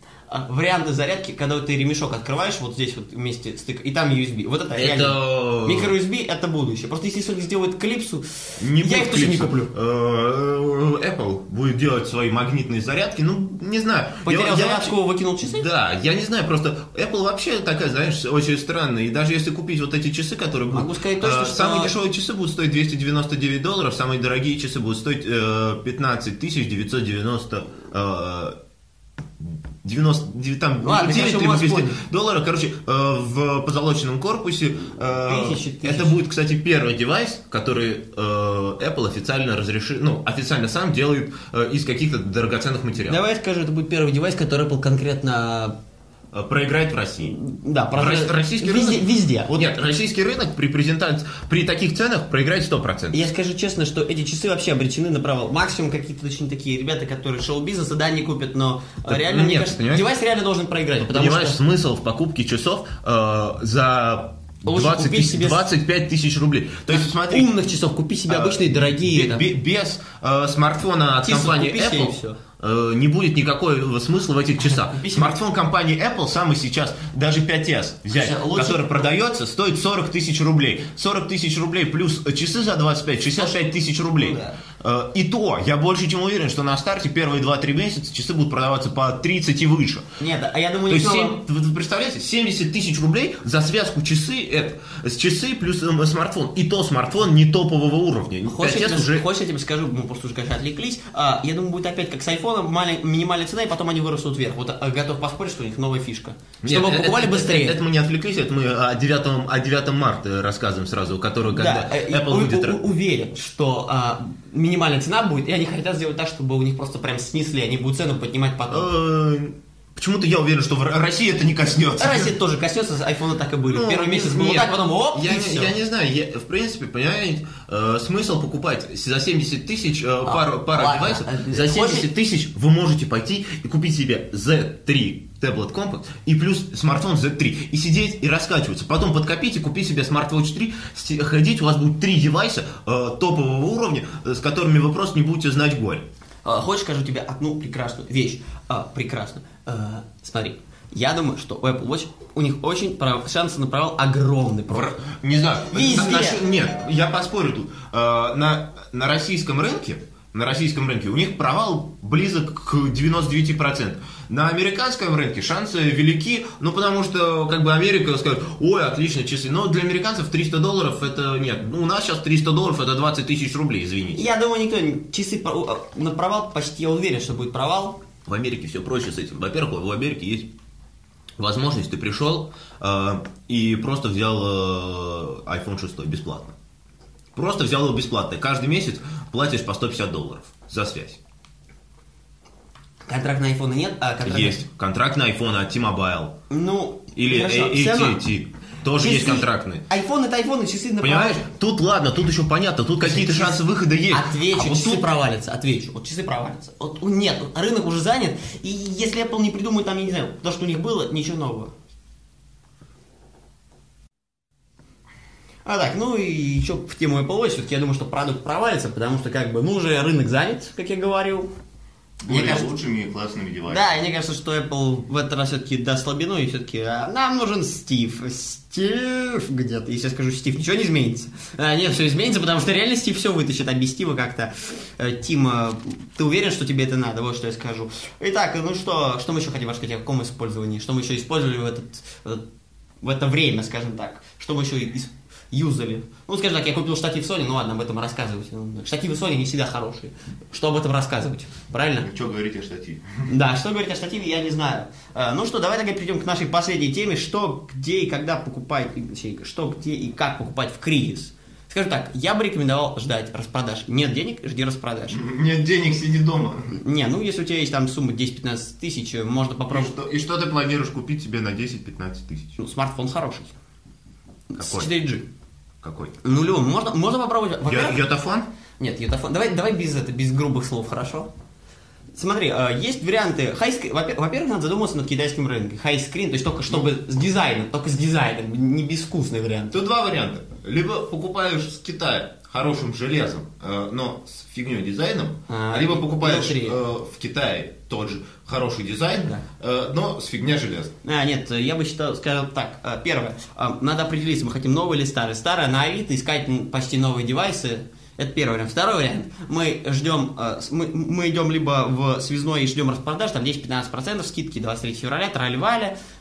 варианты зарядки, когда ты ремешок открываешь, вот здесь вот вместе стык, и там USB. Вот это, Это- реально. Микро-USB это будущее. Просто если Sony сделает клипсу, Не я их точно не куплю. Э, Apple будет делать свои магнитные зарядки, ну, не знаю. Потерял Я- я зарядку, выкинул часы? Да, я не знаю, просто Apple вообще такая, знаешь, очень странная. И даже если купить вот эти часы, которые будут... Могу сказать э, что- Самые дешевые часы будут стоить 299 долларов, самые дорогие часы будут стоить э, 15 990... э, 90, дев- там, Ладно, 9 хорошо, либо мы вас 200 поняли. долларов, короче, э, в позолоченном корпусе. э, Тысячи, тысячи. это будет, кстати, первый девайс, который э, Apple официально разрешит, ну, официально сам делает э, из каких-то драгоценных материалов. Давай скажу, это будет первый девайс, который Apple конкретно... Э, Проиграть в России. Да, про- Рос- российский везде, рынок? везде. Вот Нет, российский рынок при презентации, при таких ценах проиграет 100%. Я скажу честно, что эти часы вообще обречены на провал. Максимум какие-то очень такие ребята, которые шоу-бизнеса, да, не купят, но э, Так, реально, ну нет, кажется, понимаешь? девайс реально должен проиграть. Потому Понимаешь, что смысл в покупке часов э, за Лучше 20 купить тысяч- себе с- 25 тысяч рублей. То есть, смотри, умных часов купи себе А, обычные дорогие. бе- там. бе- без э, смартфона от Тису компании Apple э, не будет никакого смысла в этих часах. Купи. Смартфон компании Apple самый сейчас, даже 5s взять, лучше- который продается, стоит 40 тысяч рублей. 40 тысяч рублей плюс часы за 25, 65 тысяч рублей. Ну да. Э, И то, я больше чем уверен, что на старте первые 2-3 месяца часы будут продаваться по 30 и выше. Нет, а я думаю, То есть, никто- семь- вы вы представляете, 70 тысяч рублей за связку часы, это, с часы плюс э, смартфон. И то смартфон не топового уровня. Хочешь, я 5S тебе, уже... хочешь, я тебе скажу, мы просто уже, конечно, отвлеклись. А, я думаю, будет опять как с айфоном, малень- минимальная цена, и потом они вырастут вверх. Вот а, готов поспорить, что у них новая фишка. Нет, Чтобы это- покупали это- быстрее. Это, мы не отвлеклись, это мы о 9, о 9 марта рассказываем сразу, который, когда Да, э, Apple у- у- у- уверен, что а, минимальная цена будет, и они хотят сделать так, чтобы у них просто прям снесли, они будут цену поднимать потом. Почему-то я уверен, что в России это не коснется. А Россия тоже коснется, с айфона так и были. Ну, Первый месяц нет, так, потом оп, я, и не- всё. я не знаю, я- в принципе, понимаете, э, смысл покупать за 70 тысяч э, пару, пару А, ладно, девайсов, э, за 70 хочешь- тысяч вы можете пойти и купить себе Z3 таблет Compact и плюс смартфон Z3 и сидеть и раскачиваться. Потом подкопить и купить себе Watch 3, сти- ходить, у вас будет три девайса э, топового уровня, э, с которыми вы просто не будете знать горе. А, Хочешь, скажу тебе одну прекрасную вещь? А, прекрасную. А, смотри, я думаю, что у Apple Watch, у них очень прав- шансы на провал огромный. просто. Не знаю. Везде. на- насчет- нет, я поспорю тут. На, на российском рынке, на российском рынке у них провал близок к 99%. На американском рынке шансы велики, ну потому что как бы Америка скажет, ой, отлично, часы. Но для американцев 300 долларов это нет. Ну, у нас сейчас 300 долларов это 20 тысяч рублей, извините. Я думаю, никто часы на провал почти я уверен, что будет провал. В Америке все проще с этим. Во-первых, в Америке есть возможность, ты пришел э, и просто взял э, iPhone 6 бесплатно. Просто взял его бесплатно. Каждый месяц платишь по 150 долларов за связь. Контракт на iPhone нет, а контракт... Есть контракт на iPhone от T-Mobile. Ну, Или. AT&T. Тоже Часы- есть контрактные. iPhone это iPhone, и часы на Понимаешь? Тут ладно, тут еще понятно, тут какие-то Часы- шансы выхода есть. Отвечу, А вот часы тут- провалятся, отвечу. Вот часы провалятся. Вот нет, рынок уже занят, и если Apple не придумает там, я не знаю, то, что у них было, ничего нового. А так, ну и еще в тему Apple Watch, все-таки я думаю, что продукт провалится, потому что как бы, ну уже рынок занят, как я говорил. Мне Более кажется, лучшими и классными девайсами. да, и мне кажется, что Apple в этот раз все-таки даст слабину, и все-таки нам нужен Стив. Стив где-то. Если я скажу Стив, ничего не изменится. А, нет, все изменится, потому что реально Стив все вытащит, а без Стива как-то э, Тима, ты уверен, что тебе это надо? Вот что я скажу. Итак, ну что, что мы еще хотим рассказать о каком использовании? Что мы еще использовали в, этот, в этот- в это время, скажем так? Что мы еще ис- юзали? Ну, скажем так, я купил штатив Sony, ну ладно, об этом рассказывать. Штативы Sony не всегда хорошие. Что об этом рассказывать? Правильно? Ну, что говорить о штативе? Да, что говорить о штативе, я не знаю. Э, Ну что, давай тогда перейдем к нашей последней теме. Что, где и когда покупать, и, что, где и как покупать в кризис. Скажем так, я бы рекомендовал ждать распродаж. Нет денег, жди распродаж. Нет денег, сиди дома. Не, ну если у тебя есть там сумма 10-15 тысяч, э, можно И попробовать. что, и что ты планируешь купить себе на 10-15 тысяч? Ну, смартфон хороший. Какой? С 4G. Какой? Ну, любой, можно, можно попробовать. Во-первых, Йотафон? Нет, йотафон. Давай, давай без, это, без грубых слов, хорошо? Смотри, э, есть варианты. Во-первых, надо задуматься над китайским рынком. Хайскрин, то есть только чтобы с дизайном, только с дизайном, не безвкусный вариант. Тут два варианта. Либо покупаешь с Китая хорошим железом, э, но с фигней дизайном, А, либо покупаешь внутри. э, в Китае тот же хороший дизайн, Да. э, но с фигня железом. А, нет, я бы считал, скажем так, первое, надо определиться, мы хотим новый или старый. Старое на Авито, искать почти новые девайсы, это первый вариант. Второй вариант, мы ждем, мы, мы идем либо в связной и ждем распродаж, там 10-15% скидки 23 февраля, трали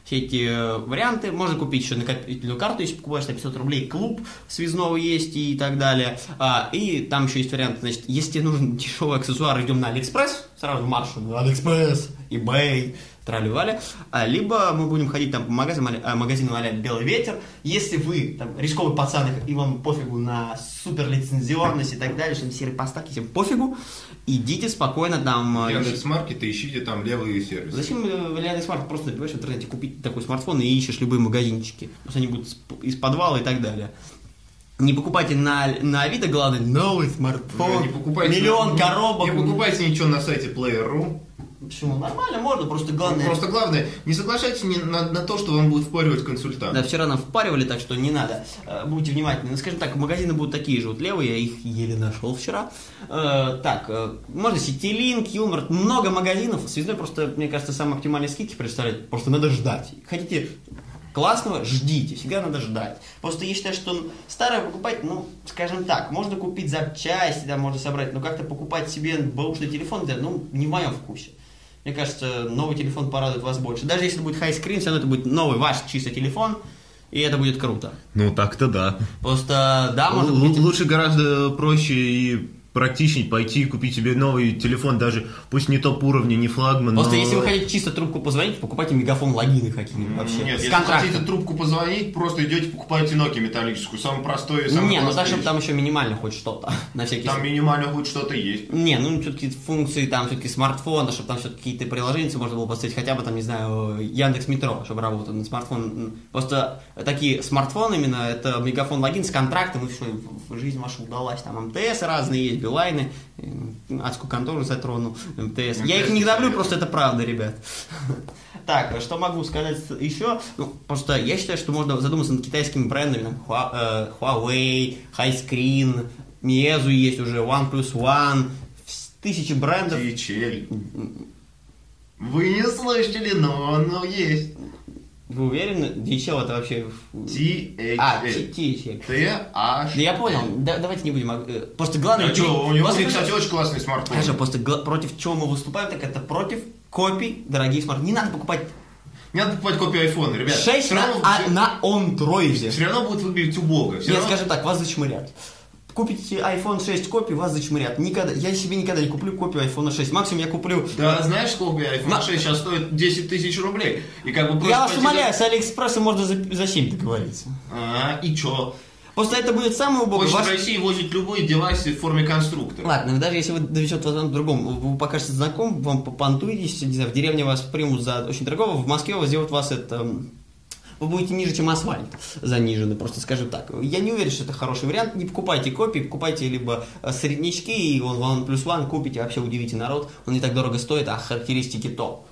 все эти э, варианты. Можно купить еще накопительную карту, если покупаешь на 500 рублей, клуб связного есть и так далее. А, и там еще есть вариант, значит, если тебе нужен дешевый аксессуар, идем на Алиэкспресс, сразу маршем, на Алиэкспресс, eBay, трали а, либо мы будем ходить там по магазинам, а, магазинам а Белый ветер. Если вы там рисковый пацан и вам пофигу на супер лицензионность и так далее, что серые поставки, всем пофигу, идите спокойно там. а, Яндекс Маркет ищите там левые сервисы. Зачем э, в Яндекс.Маркет просто набиваешь в интернете купить такой смартфон и ищешь любые магазинчики? Что они будут из подвала и так далее. Не покупайте на, на Авито, главное, новый смартфон, Не покупайте миллион не- коробок. Не покупайте ничего на сайте Player.ru. Почему? Нормально, можно, просто главное... Просто главное, не соглашайтесь ни на, на то, что вам будет впаривать консультант. Да, вчера нам впаривали, так что не надо. Э, Будьте внимательны. Ну, скажем так, магазины будут такие же вот левые, я их еле нашел вчера. Э, так, э, можно Ситилинк, Юмор, много магазинов. Связной просто, мне кажется, самые оптимальные скидки представляет. Просто надо ждать. Хотите классного, ждите, всегда надо ждать. Просто я считаю, что старое покупать, ну, скажем так, можно купить запчасти, да, можно собрать, но как-то покупать себе бэушный телефон, да, ну, не в моем вкусе. Мне кажется, новый телефон порадует вас больше. Даже если будет хайскрин, все равно это будет новый ваш чисто телефон, и это будет круто. Ну так-то да. Просто, да, может быть... Лучше гораздо проще и практичней пойти и купить себе новый телефон, даже пусть не топ уровня, не флагман, Просто но- если вы хотите чисто трубку позвонить, покупайте мегафон логины какие-нибудь вообще. Нет, с если контрактом. хотите трубку позвонить, просто идете покупаете Nokia металлическую, самую простую и самую Не, ну чтобы там еще минимально хоть что-то, на всякий Там минимально хоть что-то есть. Не, ну все-таки функции там все-таки смартфона, чтобы там все-таки какие-то приложения можно было поставить, хотя бы там, не знаю, Яндекс Метро, чтобы работал на смартфон. Просто такие смартфоны именно, это мегафон логин с контрактом, и все, жизнь ваша удалась. Там МТС разные есть, Билайны, э, адскую контору затронул, МТС. Я их не люблю, просто это правда, ребят. Так, что могу сказать еще? Ну, просто я считаю, что можно задуматься над китайскими брендами, там, э, Huawei, Highscreen, Meizu есть уже, OnePlus One, тысячи брендов. THL. Вы не слышали, но оно есть. Вы уверены? DHL это вообще... THL. А, THL. TH. Да я понял, Да- давайте не будем... э, Просто главное... А что, у него, кстати, очень классный смартфон. Хорошо, просто против чего мы выступаем, так это против копий дорогих смартфонов. Не надо покупать Не надо покупать копию айфона, ребят. 6 Все на, равно, а, на андроиде. все равно будет выглядеть убого. Все Нет, равно- скажем так, вас зачмырят. Купите iPhone 6 копий, вас зачмырят. Никогда, я себе никогда не куплю копию iPhone 6. Максимум я куплю... Да, знаешь, сколько iPhone На- 6 сейчас стоит 10 тысяч рублей. И как бы я вас умоляю, за- с Алиэкспресса можно за, за 7 договориться. А, и чё? Просто это будет самый убогий. Почта Ваш- России возит любые девайсы в форме конструктора. Ладно, даже если вы довезет вас к другому, вы покажете знаком, вам попантуетесь, не знаю, в деревне вас примут за очень дорогого, в Москве вас сделают вас это вы будете ниже, чем асфальт занижены, просто скажем так. Я не уверен, что это хороший вариант. Не покупайте копии, покупайте либо э, среднячки, и он OnePlus One купите, вообще удивите народ. Он не так дорого стоит, а характеристики топ.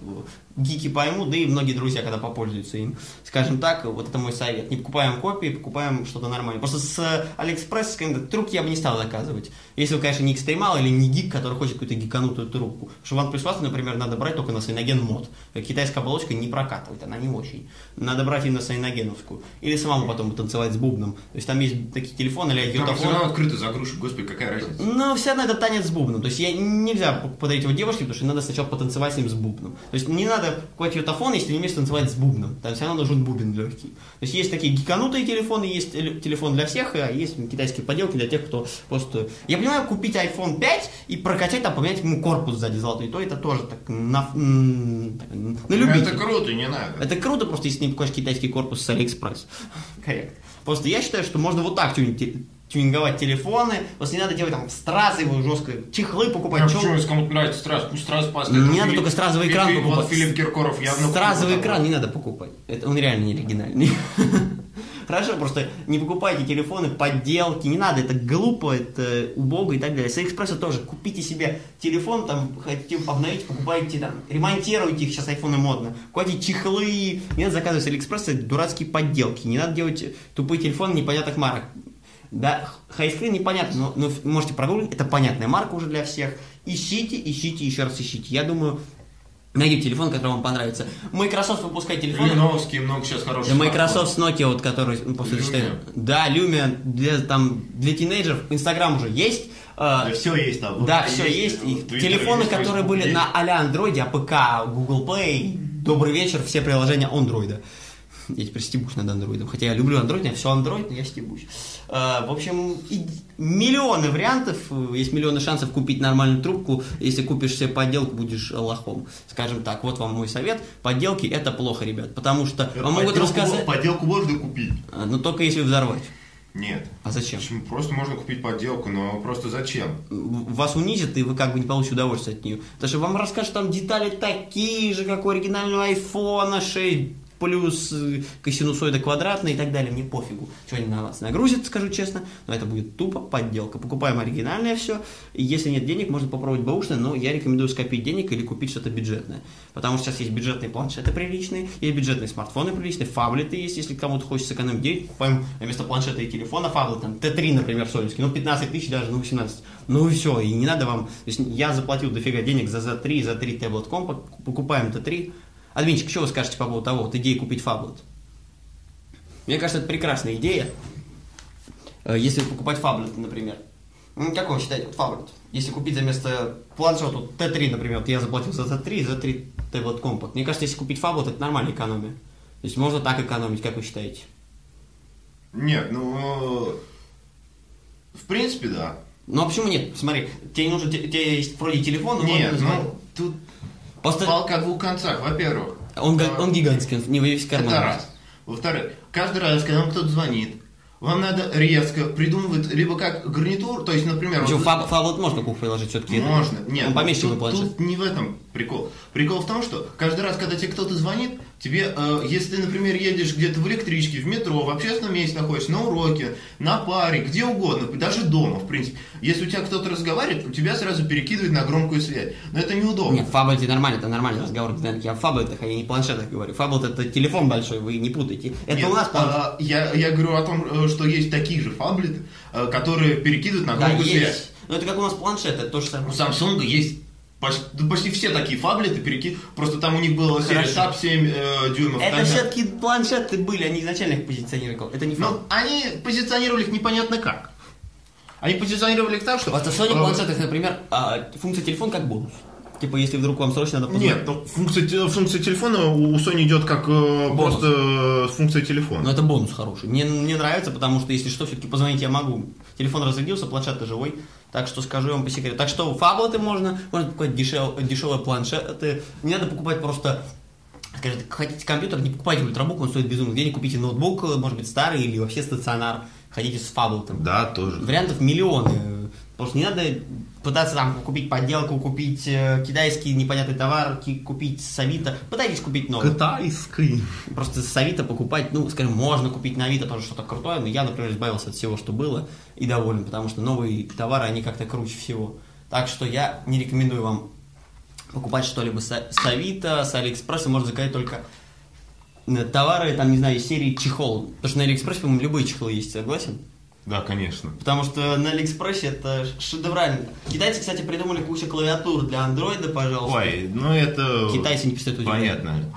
Гики поймут, да и многие друзья, когда попользуются им. Скажем так, вот это мой совет. Не покупаем копии, покупаем что-то нормальное. Просто с Алиэкспресс, скажем так, трубки я бы не стал заказывать. Если вы, конечно, не экстремал или не гик, который хочет какую-то гиканутую трубку. Потому что OnePlus One, например, надо брать только на CyanogenMod. Китайская оболочка не прокатывает, она не очень. Надо брать именно сайногеновскую. Или самому потом танцевать с бубном. То есть там есть такие телефоны или Там все равно открыто загрузишь, господи, какая разница. Но все равно это танец с бубном. То есть я, нельзя подарить его девушке, потому что надо сначала потанцевать с ним с бубном. То есть не надо покупать йотафон, если не умеешь танцевать с бубном. Там все равно нужен бубен легкий. То есть есть такие гиканутые телефоны, есть теле- телефон для всех, а есть китайские поделки для тех, кто просто... Я понимаю, купить iPhone 5 и прокачать, там, поменять ему корпус сзади золотой, то это тоже так на, на любителя. Это круто, не надо. Это круто, просто если не покупаешь китайский корпус с Алиэкспресс. Корректно. Просто я считаю, что можно вот так те- тюнинговать телефоны, просто не надо делать там стразы его жестко, чехлы покупать. А почему, если кому-то нравится страз, пусть страз поставит. Не надо Филипп- только стразовый экран Филипп- покупать. Вот Филипп Киркоров явно... Стразовый экран не надо покупать. Это он реально не оригинальный. Хорошо, просто не покупайте телефоны, подделки, не надо, это глупо, это убого и так далее. С Алиэкспресса тоже купите себе телефон, там, хотите обновить, покупайте, там, ремонтируйте их, сейчас айфоны модно, покупайте чехлы, не надо заказывать с Алиэкспресса дурацкие подделки, не надо делать тупые телефоны непонятных марок. Да, хайскрин непонятно, но, но можете прогуглить, это понятная марка уже для всех. Ищите, ищите, еще раз ищите. Я думаю, найдите телефон, который вам понравится. Microsoft выпускает телефон. Леновский, много сейчас хороших. Да, Microsoft с Nokia, вот, который ну, после Lumia. Да, Lumia для, там, для тинейджеров. Инстаграм уже есть. э, все есть там. да, все есть. И в Твиттере телефоны, есть, которые Facebook были есть. на а-ля андроиде, APK, Google Play, добрый вечер, все приложения андроида. Я теперь стебусь над андроидом. Хотя я люблю андроид, меня все андроид, но я стебусь. Э, В общем, миллионы вариантов, есть миллионы шансов купить нормальную трубку. Если купишь себе подделку, будешь лохом. Скажем так, вот вам мой совет. Подделки это плохо, ребят. Потому что вам могут рассказать... Подделку можно купить. А, Но только если взорвать. Нет. А зачем? Почему? Просто можно купить подделку, но просто зачем? Вас унизят, и вы как бы не получите удовольствие от нее. Потому что вам расскажут там детали такие же, как у оригинального айфона 6 плюс э, косинусоида квадратная и так далее. Мне пофигу, что они на вас нагрузят, скажу честно. Но это будет тупо подделка. Покупаем оригинальное все. И если нет денег, можно попробовать бэушное, но я рекомендую скопить денег или купить что-то бюджетное. Потому что сейчас есть бюджетные планшеты приличные, есть бюджетные смартфоны приличные, фаблеты есть, если кому-то хочется сэкономить денег, покупаем вместо планшета и телефона фаблет, там, Т3, например, Солинский, ну 15 тысяч даже, ну 18. Ну и все, и не надо вам, то есть я заплатил дофига денег за Z3, за 3 таблет компа, покупаем Т3. Админчик, что вы скажете по поводу того, вот идеи купить фаблет? Мне кажется, это прекрасная идея, Э, если покупать фаблет, например. Ну, как вы считаете, вот фаблет? Если купить за место планшета вот Т3, например, вот я заплатил за Т3, за 3 таблет компакт. Мне кажется, если купить фаблет, это нормальная экономия. То есть можно так экономить, как вы считаете? Нет, ну... В принципе, да. Ну а почему нет? Смотри, тебе нужен, те- тебе есть вроде телефон, но Нет, ну, тут Просто палка о двух концах. Во-первых, он, а, он гигантский, он не весь карман. это раз. Во-вторых, каждый раз, когда вам кто-то звонит, вам надо резко придумывать либо как гарнитур, то есть, например... Почему вот- фаб, фаблет можно кухню приложить все-таки? Можно. Нет, Он помещен тут, тут не в этом прикол. Прикол в том, что каждый раз, когда тебе кто-то звонит, тебе, э, если ты, например, едешь где-то в электричке, в метро, в общественном месте находишься, на уроке, на паре, где угодно, даже дома, в принципе, если у тебя кто-то разговаривает, у тебя сразу перекидывает на громкую связь. Но это неудобно. Нет, в фаблете нормально, это нормальный разговор. Я в фаблетах, а я не планшетах говорю. Фаблет это телефон большой, вы не путайте. Это Нет, у нас планшет. а, я, я говорю о том, э, что есть такие же фаблеты, э, которые перекидывают на да, громкую связь. есть. Но это как у нас планшет, это то же самое. У Samsung есть почти, да почти все такие фаблеты, переки... просто там у них Хорошо. Tab 7 э, дюймов. Это там- все-таки планшеты были, они изначально их позиционировали. Это не Ну, они позиционировали их непонятно как. Они позиционировали их так, что... Просто в Sony э, планшетах, например, а, функция телефон как бонус. Типа, если вдруг вам срочно надо позвонить. Нет, ну, функция, функция телефона у Sony идет как э, просто э, функция телефона. Но это бонус хороший. Мне, мне нравится, потому что если что, все-таки позвонить я могу. Телефон разрядился, планшет живой. Так что скажу вам по секрету. Так что фаблеты можно, можно покупать дешев, дешевые планшеты. Не надо покупать просто Скажите, хотите компьютер, не покупайте ультрабук, он стоит безумно денег, купите ноутбук, может быть старый или вообще стационар, ходите с фаблетом. Да, тоже. Вариантов миллионы. Потому что не надо пытаться там купить подделку, купить э, китайский непонятный товар, купить с Авито. Пытайтесь купить новый. Китайский. Просто с Авито покупать, ну, скажем, можно купить на Авито тоже что-то крутое, но я, например, избавился от всего, что было, и доволен, потому что новые товары, они как-то круче всего. Так что я не рекомендую вам покупать что-либо с, с Авито, с Алиэкспресса, можно заказать только э, товары, там, не знаю, из серии чехол. Потому что на Алиэкспрессе, по-моему, любые чехлы есть, согласен? Да, конечно. Потому что на Алиэкспрессе это шедеврально. Китайцы, кстати, придумали кучу клавиатур для андроида, пожалуйста. Ой, ну это... Китайцы не писают. Понятно.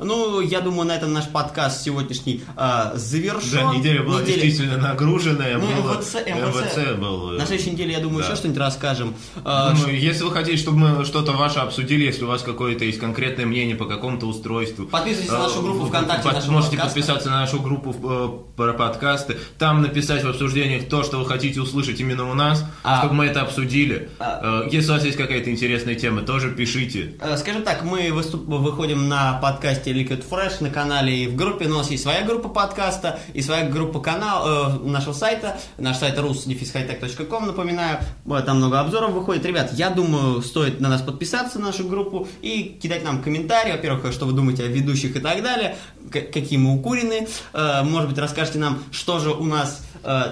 Ну, я думаю, на этом наш подкаст сегодняшний а, завершен. Да, неделя была Неделя- действительно нагруженная. Ну, было- МВЦ, МВЦ. был... э, На следующей неделе, я думаю, да. еще что-нибудь расскажем. А, Думаю, если вы хотите, чтобы мы что-то ваше обсудили, если у вас какое-то есть конкретное мнение по какому-то устройству. Подписывайтесь на нашу э, группу ВКонтакте под- Можете подкаста. подписаться на нашу группу э, про подкасты. Там написать в обсуждениях то, что вы хотите услышать именно у нас, А. чтобы мы это обсудили. А. Э, Если у вас есть какая-то интересная тема, тоже пишите. Э, Скажем так, мы выступ- выходим на подкасте Liquid Fresh на канале и в группе. У нас есть своя группа подкаста и своя группа канал э, нашего сайта. Наш сайт rus-hightech.com, напоминаю. Э, Там много обзоров выходит. Ребят, я думаю, стоит на нас подписаться, на нашу группу, и кидать нам комментарии. Во-первых, что вы думаете о ведущих и так далее, какие мы укурены. Может быть, расскажете нам, что же у нас,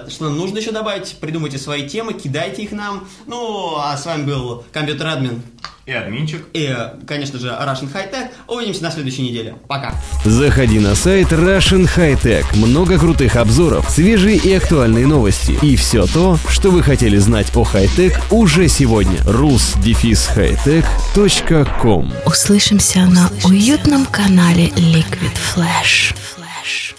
что нам нужно еще добавить. Придумайте свои темы, кидайте их нам. Ну, а с вами был компьютер-админ И админчик. и, э, конечно же, Russian High Tech. Увидимся на следующей неделе. Пока. Заходи на сайт Russian High Tech. Много крутых обзоров, свежие и актуальные новости. И все то, что вы хотели знать о хай-тек уже сегодня. rus-hightech.com Услышимся на уютном канале Liquid Flash. Flash.